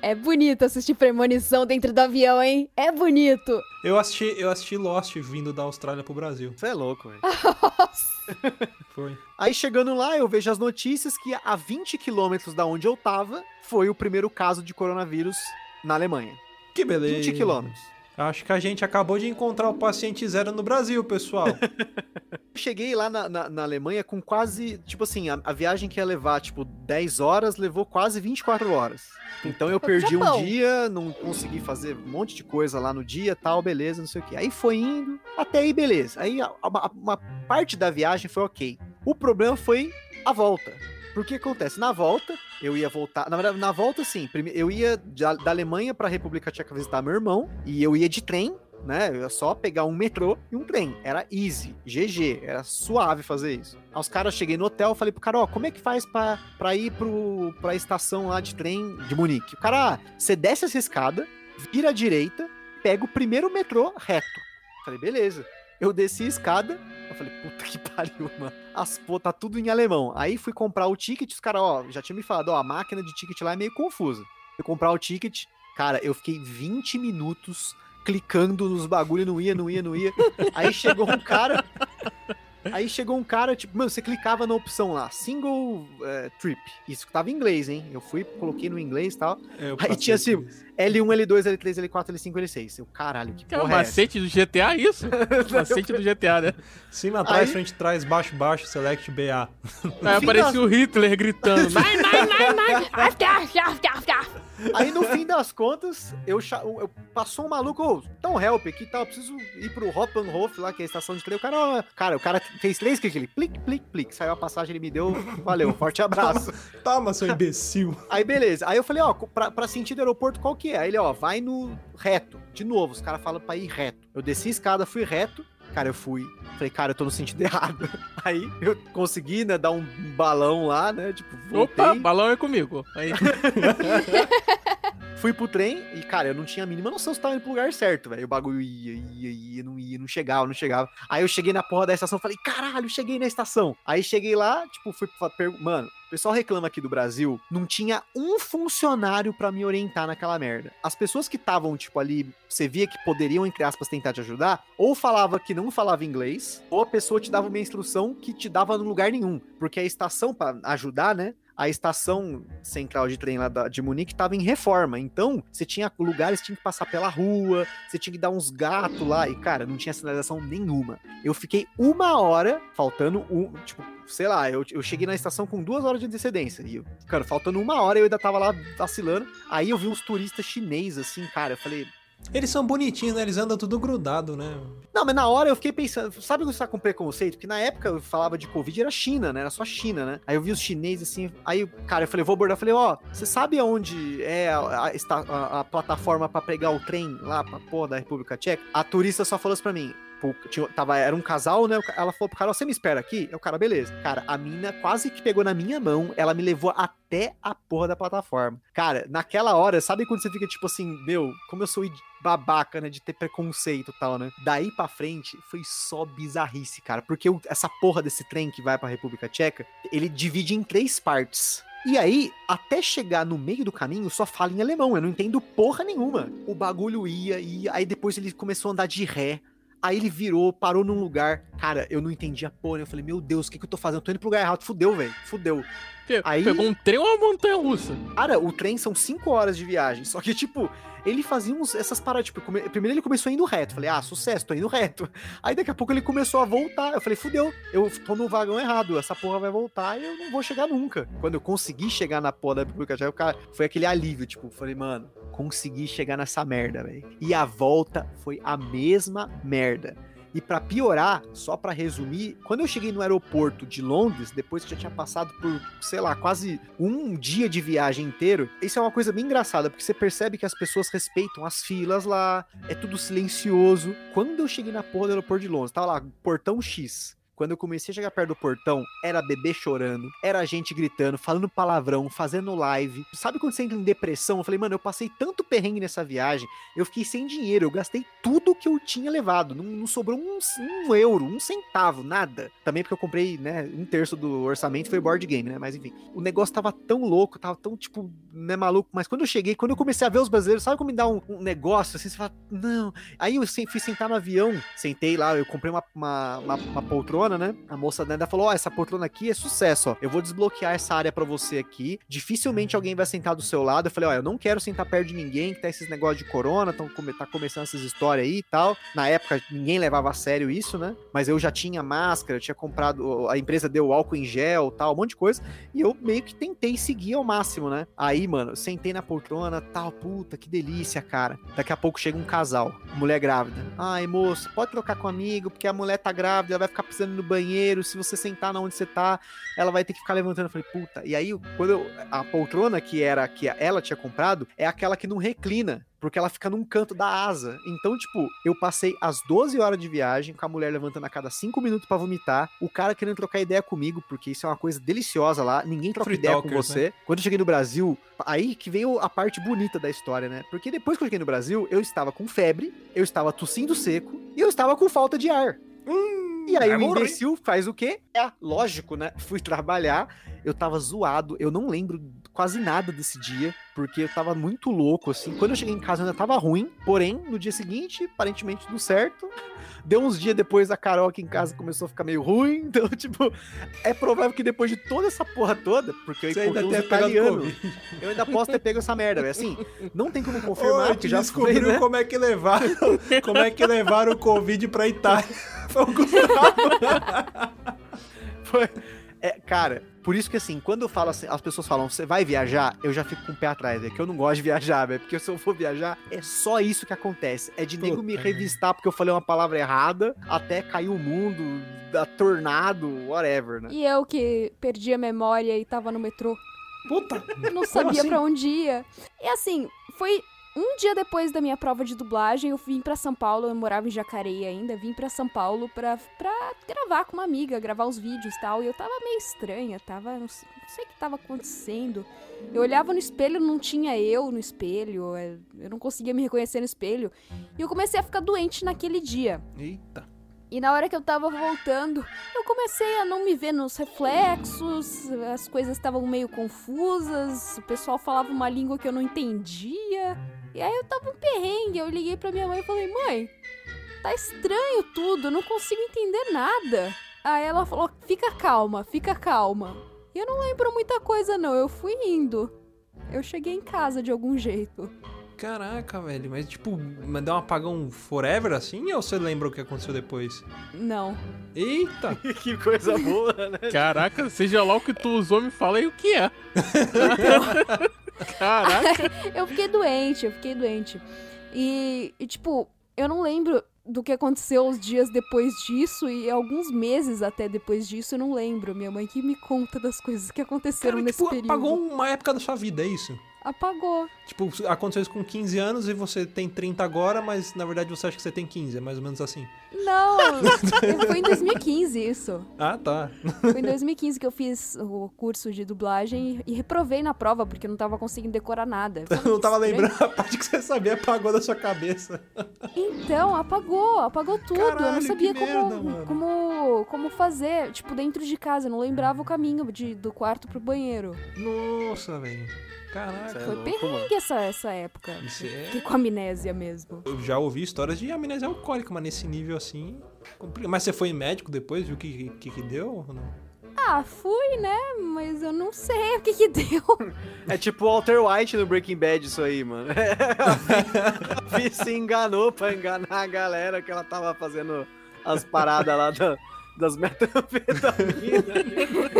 É bonito assistir Premonição dentro do avião, hein? É bonito. Eu assisti, eu assisti Lost vindo da Austrália pro Brasil. Você é louco, velho. Nossa. Foi. Aí chegando lá, eu vejo as notícias que a 20 quilômetros da onde eu tava, foi o primeiro caso de coronavírus na Alemanha. Que beleza. 20 quilômetros. Acho que a gente acabou de encontrar o paciente zero no Brasil, pessoal. Cheguei lá na, na, na Alemanha com quase, tipo assim, a, a viagem que ia levar, tipo, 10 horas, levou quase 24 horas. Então eu perdi um dia, não consegui fazer um monte de coisa lá no dia, tal, beleza, não sei o que. Aí foi indo, até aí beleza. Aí a- a- uma parte da viagem foi ok. O problema foi a volta. Porque acontece, na volta, eu ia voltar. Na verdade, na volta, sim. Eu ia da, Alemanha pra República Tcheca visitar meu irmão. E eu ia de trem, né? Eu ia só pegar um metrô e um trem. Era easy, GG, era suave fazer isso. Aí os caras, cheguei no hotel, falei pro cara, ó, como é que faz pra ir pro, pra estação lá de trem de Munique? O cara, ah, você desce essa escada, vira à direita, pega o primeiro metrô reto. Falei, beleza. Eu desci a escada, eu falei, puta que pariu, mano. As pô, tá tudo em alemão. Aí fui comprar o ticket, os caras, ó, já tinha me falado, ó, a máquina de ticket lá é meio confusa. Fui comprar o ticket, cara, eu fiquei 20 minutos clicando nos bagulho, não ia, não ia, não ia. Aí chegou um cara. Aí chegou um cara, tipo, mano, você clicava na opção lá, single eh, trip. Isso que tava em inglês, hein? Eu fui, coloquei no inglês e tal. Eu Aí tinha assim, por isso. L1, L2, L3, L4, L5, L6. Eu, caralho, que Que é o porra é essa? macete do GTA, isso? macete do GTA, né? Cima, atrás, Aí- frente, trás, baixo, baixo, select, BA. Aí das- o Hitler gritando. Vai, vai, vai, vai. Aí no fim das contas, eu, eu- passou um maluco, ô, dá um help aqui tal, eu preciso ir pro Hoppenhof lá, que é a estação de trem. O cara, cara, o cara fez três cliques, ele plic, plic, plic. Saiu a passagem, ele me deu, valeu, forte abraço. Toma, seu imbecil. Aí beleza, aí eu falei, ó, pra, pra sentido aeroporto, qual que é? Aí ele, ó, vai no reto. De novo, os caras falam pra ir reto. Eu desci a escada, fui reto. Cara, eu fui. Falei, cara, eu tô no sentido errado. Aí eu consegui, né, dar um balão lá, né? Tipo, voltei. Opa, balão é comigo. Aí, Fui pro trem e, cara, eu não tinha a mínima noção se tava indo pro lugar certo, velho. O bagulho ia, ia, ia, não ia, não chegava, não chegava. Aí eu cheguei na porra da estação, falei, caralho, cheguei na estação. Aí cheguei lá, tipo, fui perguntar. Mano, o pessoal reclama aqui do Brasil, não tinha um funcionário pra me orientar naquela merda. As pessoas que estavam, tipo, ali, você via que poderiam, entre aspas, tentar te ajudar, ou falava que não falava inglês, ou a pessoa te dava uma instrução que te dava no lugar nenhum. Porque a estação, pra ajudar, né? A estação central de trem lá de Munique tava em reforma. Então, você tinha lugares tinha que passar pela rua, você tinha que dar uns gatos lá. E, cara, não tinha sinalização nenhuma. Eu fiquei uma hora, faltando um. Tipo, sei lá, eu, eu cheguei na estação com duas horas de antecedência. E, cara, faltando uma hora eu ainda tava lá vacilando. Aí eu vi uns turistas chineses, assim, cara. Eu falei, Eles são bonitinhos, né? Eles andam tudo grudado, né? não, mas na hora eu fiquei pensando, sabe quando você tá com preconceito? Porque na época eu falava de Covid, era China, né? Era só China, né? Aí eu vi os chineses assim, aí, cara, eu falei, vou abordar, eu falei, ó, você sabe aonde é a, a, a- plataforma pra pegar o trem lá pra porra da República Tcheca? A turista só falou isso pra mim. Tinha- tava, era um casal, né? Ela falou pro cara, você me espera aqui? É o cara, beleza. Cara, a mina quase que pegou na minha mão, ela me levou até a porra da plataforma. Cara, naquela hora, sabe quando você fica tipo assim, meu, como eu sou babaca, né, de ter preconceito e tal, né? Daí pra frente foi só bizarrice, cara, porque o- essa porra desse trem que vai pra República Tcheca, ele divide em três partes. E aí, até chegar no meio do caminho, só fala em alemão, eu não entendo porra nenhuma. O bagulho ia, ia, aí depois ele começou a andar de ré. Aí ele virou, parou num lugar. Cara, eu não entendia porra. Eu falei, meu Deus, o que, que eu tô fazendo? Eu tô indo pro lugar errado. Fudeu, velho. Fudeu. Pe- Aí- Pegou um trem ou uma montanha russa? Cara, o trem são 5 horas de viagem. Só que, tipo, ele fazia uns, essas paradas. Tipo, come- primeiro ele começou indo reto. Falei, ah, sucesso, tô indo reto. Aí daqui a pouco ele começou a voltar. Eu falei, fudeu, eu tô no vagão errado. Essa porra vai voltar e eu não vou chegar nunca. Quando eu consegui chegar na porra da República Tcheca, cara, foi aquele alívio. Tipo, falei, mano, consegui chegar nessa merda, velho. E a volta foi a mesma merda. E pra piorar, só pra resumir, quando eu cheguei no aeroporto de Londres, depois que já tinha passado por, sei lá, quase um dia de viagem inteiro, isso é uma coisa bem engraçada, porque você percebe que as pessoas respeitam as filas lá, é tudo silencioso. Quando eu cheguei na porra do aeroporto de Londres, tava lá, portão X. Quando eu comecei a chegar perto do portão, era bebê chorando, era gente gritando, falando palavrão, fazendo live. Sabe quando você entra em depressão? Eu falei, mano, eu passei tanto perrengue nessa viagem, eu fiquei sem dinheiro, eu gastei tudo que eu tinha levado. Não, não sobrou um, um euro, um centavo, nada. Também porque eu comprei, né, um terço do orçamento foi board game, né? Mas enfim, o negócio tava tão louco, tava tão, tipo, né, maluco. Mas quando eu cheguei, quando eu comecei a ver os brasileiros, sabe como me dá um, um negócio assim? Você fala, não. Aí eu fui sentar no avião, sentei lá, eu comprei uma, uma, uma- uma poltrona, né? A moça né, falou: Ó, essa poltrona aqui é sucesso, ó. Eu vou desbloquear essa área pra você aqui. Dificilmente alguém vai sentar do seu lado. Eu falei: Ó, eu não quero sentar perto de ninguém que tá esses negócios de corona, tão, tá começando essas histórias aí e tal. Na época, ninguém levava a sério isso, né? Mas eu já tinha máscara, eu tinha comprado, a empresa deu álcool em gel tal, um monte de coisa. E eu meio que tentei seguir ao máximo, né? Aí, mano, sentei na poltrona, tal, puta, que delícia, cara. Daqui a pouco chega um casal, mulher grávida. Ai, moço, pode trocar com amigo, porque a mulher tá grávida, ela vai ficar precisando no banheiro. Se você sentar na onde você tá, ela vai ter que ficar levantando. Eu falei, puta. E aí, quando eu, a poltrona que era que ela tinha comprado, é aquela que não reclina. Porque ela fica num canto da asa. Então, tipo, eu passei as 12 horas de viagem com a mulher levantando a cada 5 minutos pra vomitar. O cara querendo trocar ideia comigo, porque isso é uma coisa deliciosa lá. Ninguém troca Free ideia com talkers, você. Quando eu cheguei no Brasil, aí que veio a parte bonita da história, né? Porque depois que eu cheguei no Brasil, eu estava com febre, eu estava tossindo seco e eu estava com falta de ar. E aí vai o morrer. imbecil faz o quê? É lógico, né? Fui trabalhar, eu tava zoado, eu não lembro quase nada desse dia, porque eu tava muito louco, assim. Quando eu cheguei em casa eu ainda tava ruim, porém, no dia seguinte, aparentemente tudo certo. Deu uns dias depois, a Carol aqui em casa começou a ficar meio ruim, então, tipo, é provável que depois de toda essa porra toda, porque eu encontrei uns italianos, eu ainda posso ter pego essa merda, velho. Assim, não tem como Ô, confirmar, porque gente já foi, descobriu né? como é que levaram, como é que levaram o Covid pra Itália. Foi o Gustavo. Foi. É, cara, por isso que assim, quando eu falo assim, as pessoas falam, você vai viajar, eu já fico com o pé atrás, é que eu não gosto de viajar, velho. Porque se eu for viajar, é só isso que acontece. É de nego Puta me merda. revistar porque eu falei uma palavra errada, até cair o mundo, da tornado, whatever, né? E eu que perdi a memória e tava no metrô. Puta. Não sabia assim? pra onde ia. E assim, foi um dia depois da minha prova de dublagem, eu vim pra São Paulo, eu morava em Jacareí ainda, vim pra São Paulo pra, pra gravar com uma amiga, gravar os vídeos e tal. E eu tava meio estranha, tava. Não sei, não sei o que tava acontecendo. Eu olhava no espelho, não tinha eu no espelho, é, eu não conseguia me reconhecer no espelho. E eu comecei a ficar doente naquele dia. Eita. E na hora que eu tava voltando, eu comecei a não me ver nos reflexos, as coisas estavam meio confusas, o pessoal falava uma língua que eu não entendia. E aí eu tava um perrengue, eu liguei pra minha mãe e falei: "Mãe, tá estranho tudo, eu não consigo entender nada". Aí ela falou: "Fica calma, fica calma". E eu não lembro muita coisa, não. Eu fui indo. Eu cheguei em casa de algum jeito. Caraca, velho, mas tipo, mas deu um apagão forever assim ou você lembra o que aconteceu depois? Não. Eita! que coisa boa, né? Caraca, seja lá o que tu usou, me fala aí o que é. Caraca. Eu fiquei doente, eu fiquei doente. E, e, tipo, eu não lembro do que aconteceu os dias depois disso e alguns meses até depois disso, eu não lembro. Minha mãe que me conta das coisas que aconteceram Cara, nesse tipo, período. apagou uma época da sua vida, é isso? Apagou. Tipo, aconteceu isso com 15 anos e você tem 30 agora, mas na verdade você acha que você tem 15, é mais ou menos assim. Não, foi em 2015 isso. Ah, tá. Foi em 2015 que eu fiz o curso de dublagem e reprovei na prova porque eu não tava conseguindo decorar nada. Eu não tava Estranho. lembrando a parte que você sabia, apagou da sua cabeça. Então, apagou, apagou tudo. eu Caralho, não sabia como, merda, como, como fazer, tipo, dentro de casa. Eu não lembrava o caminho de, do quarto pro banheiro. Nossa, velho. Caraca. É Foi louco, perrengue essa, essa época. Isso é- Fiquei com amnésia mesmo. Eu já ouvi histórias de amnésia alcoólica, mas nesse nível assim. complica. Mas você foi médico depois, viu o que, que, que deu? ou não? Ah, fui, né? Mas eu não sei o que que deu. É tipo o Walter White no Breaking Bad, isso aí, mano. A Vi se enganou pra enganar a galera que ela tava fazendo as paradas lá da- das metanfetaminas.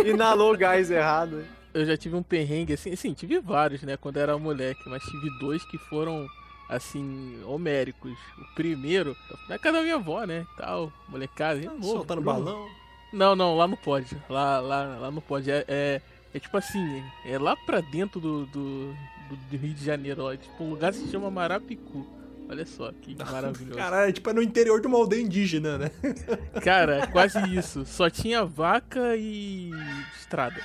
Inalou o gás errado. Eu já tive um perrengue, assim, assim, tive vários, né, quando era moleque, mas tive dois que foram, assim, homéricos. O primeiro, na casa da minha avó, né, tal, molecada, novo, Soltando Bruno. balão. Não, não, lá não pode. Lá, lá, lá não pode. É, é, é tipo assim, é lá pra dentro do, do, do- Rio de Janeiro, ó. É tipo um lugar que se chama Marapicu. Olha só que maravilhoso. Caralho, é tipo é no interior de uma aldeia indígena, né? Cara, é quase isso. Só tinha vaca e estrada.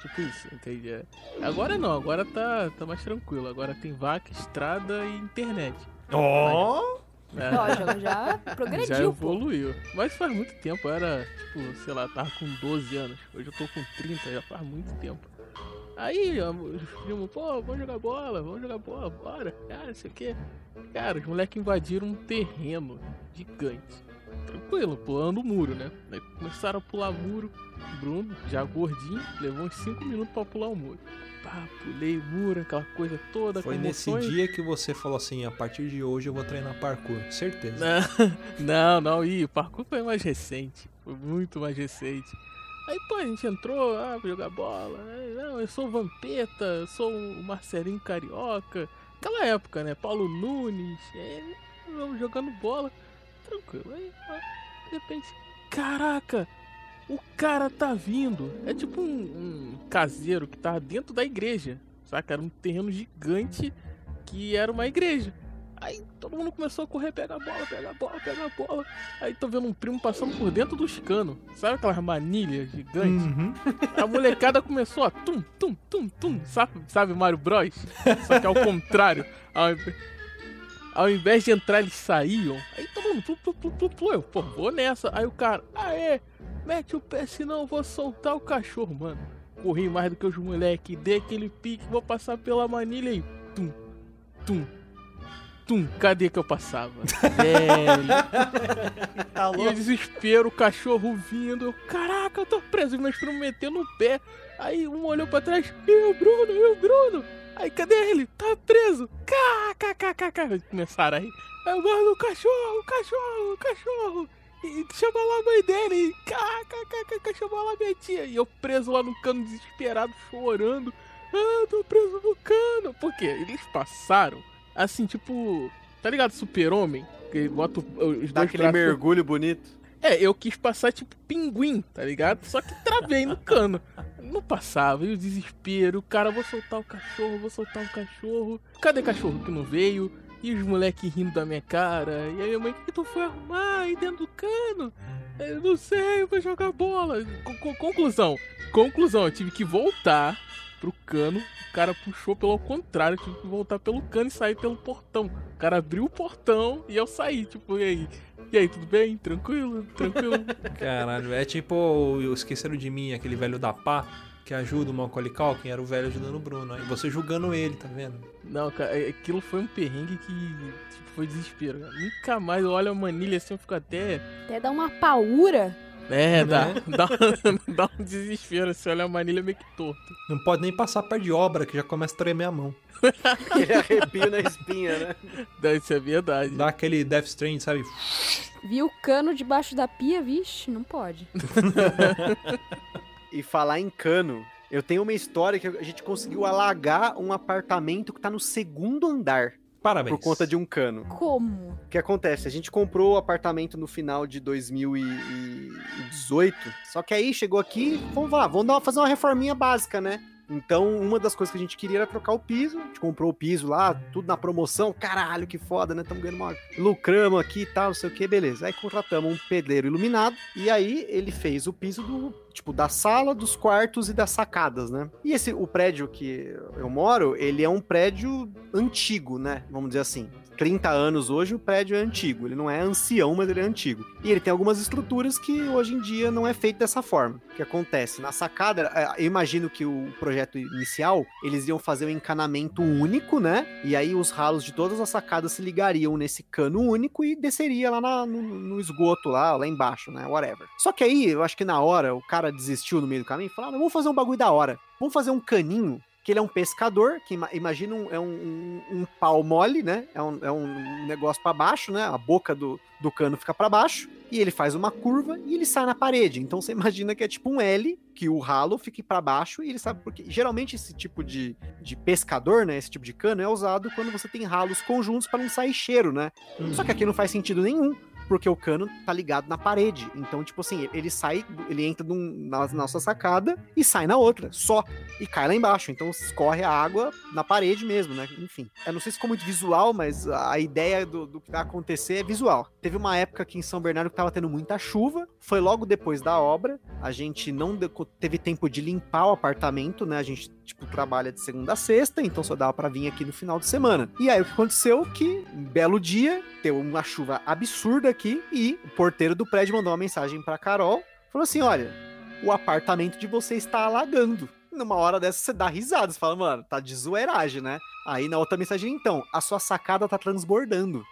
Tipo isso, entende? É. Agora não, agora tá, tá mais tranquilo. Agora tem vaca, estrada e internet. Ó! É, Ó, já, já progrediu, já pô. evoluiu. Mas faz muito tempo, eu era, tipo, sei lá, tava com 12 anos. Hoje eu tô com 30, já faz muito tempo. Aí, ó, os primos, pô, vamos jogar bola, vamos jogar bola, bora. Cara, isso aqui. Cara, os moleques invadiram um terreno gigante. Tranquilo, pulando o muro, né? Aí começaram a pular muro. Bruno, já gordinho, levou uns 5 minutos pra pular o muro. Pá, pulei o muro, aquela coisa toda. Foi nesse dia que você falou assim: a partir de hoje eu vou treinar parkour. Certeza. Não, não, não, e o parkour foi mais recente. Foi muito mais recente. Aí, pô, a gente entrou, ah, pra jogar bola. Aí, Não, eu sou o Vampeta, eu sou o Marcelinho Carioca. Aquela época, né? Paulo Nunes. Aí, vamos jogando bola. Tranquilo. Aí, de repente, caraca, o cara tá vindo. É tipo um, um caseiro que tava dentro da igreja. Saca? Era um terreno gigante que era uma igreja. Aí todo mundo começou a correr, pega a bola, pega a bola, pega a bola. Aí tô vendo um primo passando por dentro dos canos. Sabe aquelas manilhas gigantes? Uhum. A molecada começou a tum, tum, tum, tum. Sabe, sabe Mario Bros? Só que ao contrário. Ao, ao invés de entrar, eles saíam. Aí todo mundo, plu, plu, plu, plu, plu. Eu, pô, vou nessa. Aí o cara, aê, mete o pé, senão eu vou soltar o cachorro, mano. Corri mais do que os moleque, dei aquele pique, vou passar pela manilha e tum, tum, tum. Cadê que eu passava? Velho. Tá E o desespero, o cachorro vindo. Eu, Caraca, eu tô preso. E meus primos metendo o pé. Aí um olhou pra trás. E o Bruno, e o Bruno. Aí cadê ele? Tá preso. KKKKK. Começaram aí. Aí, mano, o cachorro, o cachorro, o cachorro. E chama lá a mãe dele. E KKKK. Chama lá minha tia. E eu preso lá no cano, desesperado, chorando. Ah, tô preso no cano. Por quê? Eles passaram. Assim, tipo. Tá ligado? Super-Homem? Que bota os Dá aquele braços mergulho bonito. é, eu quis passar tipo pinguim, tá ligado? Só que travei no cano. Não passava, e o desespero, cara, vou soltar o cachorro, vou soltar o cachorro. Cadê cachorro que não veio? E os moleques rindo da minha cara. E aí a mãe, que tu foi arrumar aí dentro do cano? Eu não sei, eu vou jogar bola. Co- conclusão, conclusão, eu tive que voltar pro cano. O cara puxou pelo contrário, eu tive que voltar pelo cano e sair pelo portão. O cara abriu o portão e eu saí, tipo, e aí? E aí, tudo bem? Tranquilo? Tranquilo? Caralho, é tipo Esqueceram de Mim, aquele velho da pá que ajuda o Macaulay Culkin, era o velho ajudando o Bruno. Aí você julgando ele, tá vendo? Não, cara, é- aquilo foi um perrengue que tipo, foi desespero. cara. Nunca mais eu olho a manilha assim, eu fico até. Até dá uma paura. É, dá, Né? dá, dá um desespero. Se olhar a manilha meio que torto. Não pode nem passar perto de obra, que já começa a tremer a mão. Aquele arrepio na espinha, né? Dá, Isso é verdade. Dá aquele Death Strand, sabe? Viu o cano debaixo da pia? Vixe, não pode. E falar em cano, eu tenho uma história que a gente conseguiu alagar um apartamento que tá no segundo andar Parabéns. por conta de um cano. Como? O que acontece? A gente comprou o apartamento no final de 2018, só que aí chegou aqui, vamos lá, vamos dar uma- fazer uma reforminha básica, né? Então, uma das coisas que a gente queria era trocar o piso. A gente comprou o piso lá, tudo na promoção. Caralho, que foda, né? Estamos ganhando uma. Lucramos aqui e tal, não sei o que, beleza. Aí contratamos um pedreiro iluminado. E aí ele fez o piso do. Tipo, da sala, dos quartos e das sacadas, né? E esse, o prédio que eu moro, ele é um prédio antigo, né? Vamos dizer assim. 30 anos hoje, o prédio é antigo. Ele não é ancião, mas ele é antigo. E ele tem algumas estruturas que hoje em dia não é feito dessa forma. O que acontece? Na sacada, é, eu imagino que o projeto inicial, eles iam fazer um encanamento único, né? E aí os ralos de todas as sacadas se ligariam nesse cano único e desceria lá na- no, no esgoto, lá, lá embaixo, né? Whatever. Só que aí, eu acho que na hora, o cara desistiu no meio do caminho e falou: ah, vamos fazer um bagulho da hora. Vamos fazer um caninho que ele é um pescador, que ima- imagina um, é um, um, um pau mole, né? É um, é um negócio pra baixo, né? A boca do, do cano fica pra baixo, e ele faz uma curva e ele sai na parede. Então você imagina que é tipo um L, que o ralo fique pra baixo e ele sabe porque. Geralmente esse tipo de, de pescador, né? Esse tipo de cano é usado quando você tem ralos conjuntos para não sair cheiro, né? Só que aqui não faz sentido nenhum. Porque o cano tá ligado na parede. Então, tipo assim, ele sai, ele entra num- na nossa sacada e sai na outra, só. E cai lá embaixo. Então escorre a água na parede mesmo, né? Enfim. Eu não sei se ficou muito visual, mas a ideia do, do que vai acontecer é visual. Teve uma época aqui em São Bernardo que tava tendo muita chuva. Foi logo depois da obra. A gente não teve tempo de limpar o apartamento, né? A gente, tipo, trabalha de segunda a sexta, então só dava pra vir aqui no final de semana. E aí o que aconteceu? Que um belo dia, deu uma chuva absurda aqui e o porteiro do prédio mandou uma mensagem pra Carol. Falou assim: olha, o apartamento de você está alagando. Numa hora dessa você dá risada, você fala, mano, tá de zoeiragem, né? Aí na outra mensagem, então, a sua sacada tá transbordando.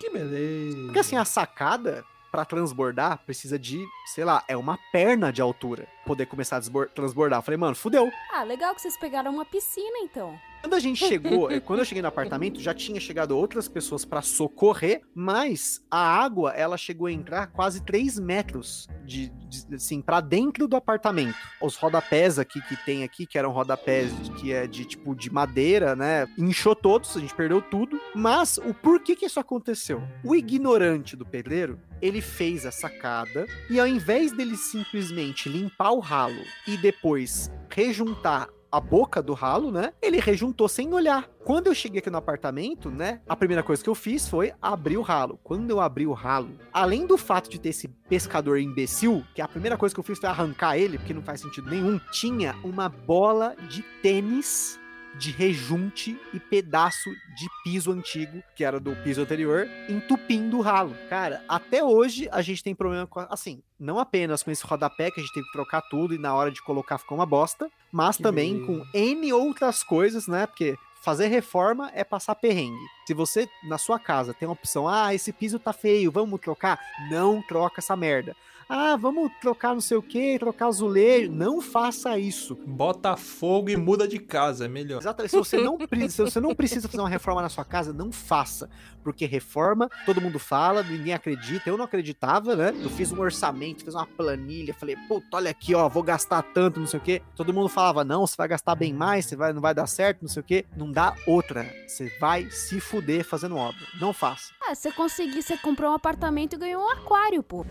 Que beleza. Porque assim, a sacada, pra transbordar, precisa de, sei lá, é uma perna de altura. Poder começar a transbordar. Eu falei, mano, fudeu. Ah, legal que vocês pegaram uma piscina, então. Quando a gente chegou, eh, quando eu cheguei no apartamento, já tinha chegado outras pessoas pra socorrer, mas a água, ela chegou a entrar quase 3 metros de, de- assim, para dentro do apartamento. Os rodapés aqui que tem aqui, que eram rodapés que é de tipo de madeira, né? Inchou todos, a gente perdeu tudo. Mas o porquê que isso aconteceu? O ignorante do pedreiro, ele fez a sacada e ao invés dele simplesmente limpar o ralo e depois rejuntar a boca do ralo, né? Ele rejuntou sem olhar. Quando eu cheguei aqui no apartamento, né? A primeira coisa que eu fiz foi abrir o ralo. Quando eu abri o ralo, além do fato de ter esse pescador imbecil, que a primeira coisa que eu fiz foi arrancar ele, porque não faz sentido nenhum, tinha uma bola de tênis de rejunte e pedaço de piso antigo, que era do piso anterior, entupindo o ralo. Cara, até hoje a gente tem problema com. Assim, não apenas com esse rodapé, que a gente teve que trocar tudo e na hora de colocar ficou uma bosta, mas Que também beleza. com N outras coisas, né? Porque fazer reforma é passar perrengue. Se você, na sua casa, tem a opção, ah, esse piso tá feio, vamos trocar? Não troca essa merda. Ah, vamos trocar não sei o que, trocar azulejo. Não faça isso. Bota fogo e muda de casa, é melhor. Exatamente. Se você, não, se você não precisa fazer uma reforma na sua casa, não faça. Porque reforma, todo mundo fala, ninguém acredita. Eu não acreditava, né? Eu fiz um orçamento, fiz uma planilha, falei, puta, olha aqui, ó, vou gastar tanto, não sei o quê. Todo mundo falava, não, você vai gastar bem mais, você vai, não vai dar certo, não sei o quê. Não dá outra. Você vai se fuder fazendo obra. Não faça. Ah, você conseguiu, você comprou um apartamento e ganhou um aquário, pô.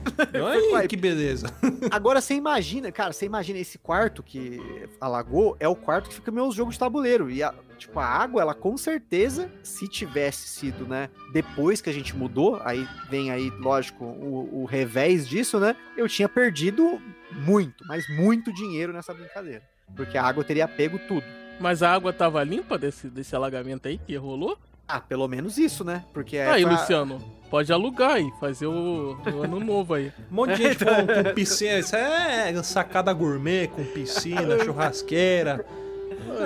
Vai. Que beleza. Agora você imagina, cara, você imagina esse quarto que alagou, é o quarto que fica meus jogos de tabuleiro. E a, tipo, a água, ela com certeza, se tivesse sido, né, depois que a gente mudou, aí vem aí, lógico, o, o revés disso, né? Eu tinha perdido muito, mas muito dinheiro nessa brincadeira. Porque a água teria pego tudo. Mas a água tava limpa desse, desse alagamento aí que rolou? Ah, pelo menos isso, né? Porque é aí, pra- Luciano, pode alugar aí, fazer o, o ano novo aí. Um monte de gente com, com piscina. Isso é sacada gourmet, com piscina, churrasqueira.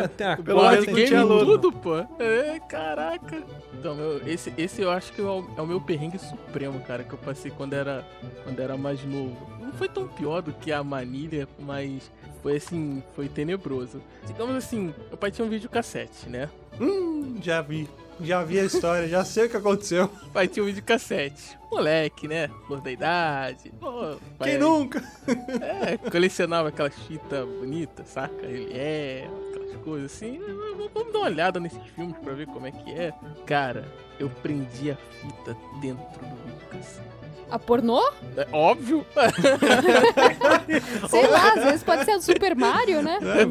É, tem a Board não tem tinha game tudo, pô. É, caraca. Então, meu, esse, esse eu acho que é o, é o meu perrengue supremo, cara, que eu passei quando era, quando era mais novo. Não foi tão pior do que a manilha, mas foi assim, foi tenebroso. Digamos assim, meu pai tinha um videocassete, né? Hum, já vi. Já vi a história, já sei o que aconteceu. Pai tinha um videocassete. Moleque, né? Flor da idade. Pô, Quem nunca? É, colecionava aquelas fitas bonitas, saca? Ele é, aquelas coisas assim. Vamos- Vamos dar uma olhada nesses filmes pra ver como é que é. Cara, eu prendi a fita dentro do videocassete. A pornô? É óbvio. Sei lá, às vezes pode ser o Super Mario, né? É.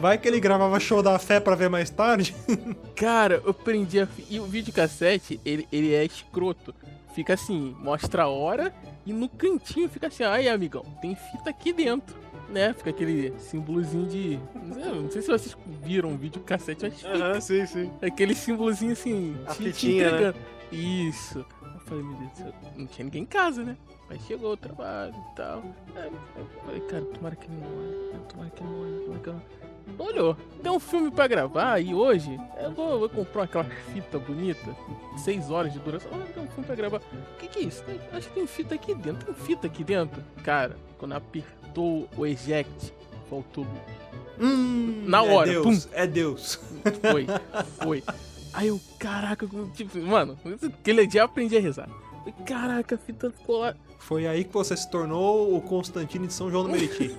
Vai que ele gravava show da fé pra ver mais tarde. Cara, eu prendi a fita. E o videocassete, ele, ele é escroto. Fica assim, mostra a hora e no cantinho fica assim, ai amigão, tem fita aqui dentro. Né? Fica aquele símbolozinho de. eu Não sei se vocês viram o videocassete, mas fica Aham, sim, sim. Aquele símbolozinho assim, A te- te fitinha, né? entregando. Isso. Falei, meu Deus do céu, não tinha ninguém em casa, né? Aí chegou o trabalho e tal. Aí eu falei, cara, tomara que ele não olhe. Tomara que ele não olhe. Tomara que ele não... Não olhou. Tem um filme pra gravar e hoje eu vou, vou comprar aquela fita bonita, seis horas de duração. Ah, tem um filme pra gravar. O que, que é isso? Tem- acho que tem fita aqui dentro. Tem fita aqui dentro? Cara, quando apertou o eject, faltou. Hum, Na hora, É Deus, é Deus. Foi, foi. Aí eu, caraca, tipo, mano, aquele dia eu aprendi a rezar. Caraca, a fita ficou lá. Foi aí que você se tornou o Constantino de São João do Meriti.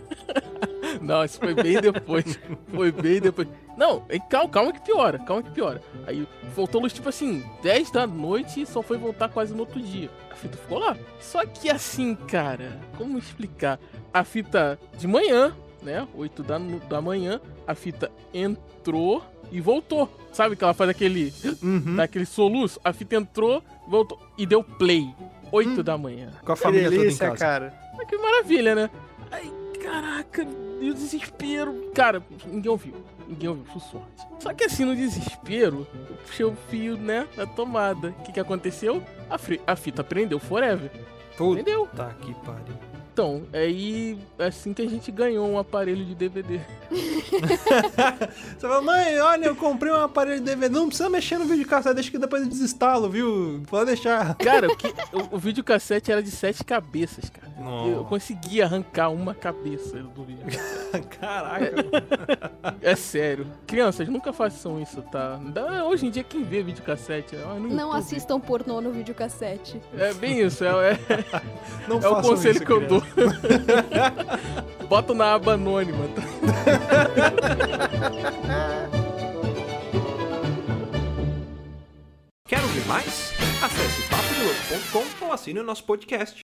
Não, isso foi bem depois. Foi bem depois. Não, calma, calma que piora, calma que piora. Aí voltou luz, tipo assim, 10 da noite e só foi voltar quase no outro dia. A fita ficou lá. Só que assim, cara, como explicar? A fita de manhã, né? 8 da, da manhã, a fita entrou e voltou. Sabe que ela faz aquele. Uhum. dá aquele soluço? A fita entrou, voltou e deu play. 8 da manhã. Com a Que família toda em delícia, casa. cara. Ah, que maravilha, né? Ai, caraca, e o desespero. Cara, ninguém ouviu. Ninguém ouviu, por sorte. Só que assim, no desespero, eu puxei o fio, né, da tomada. O que que aconteceu? A, a fita prendeu forever. Puta Prendeu. que pariu. Então, aí, assim que a gente ganhou um aparelho de DVD. Você fala, mãe, olha, eu comprei um aparelho de DVD. Não precisa mexer no videocassete, deixa que depois eu desinstalo, viu? Pode deixar. Cara, o, que, o, o videocassete era de sete cabeças, cara. Nossa. Eu consegui arrancar uma cabeça do vídeo. Caraca. É sério. Crianças, nunca façam isso, tá? Hoje em dia, quem vê videocassete? no Não YouTube. assistam pornô no videocassete. É bem isso, é, é, Não é o conselho isso, que eu dou. Bota na aba anônima. tá? Quer ouvir mais? Acesse papodelouco.com ou assine o nosso podcast.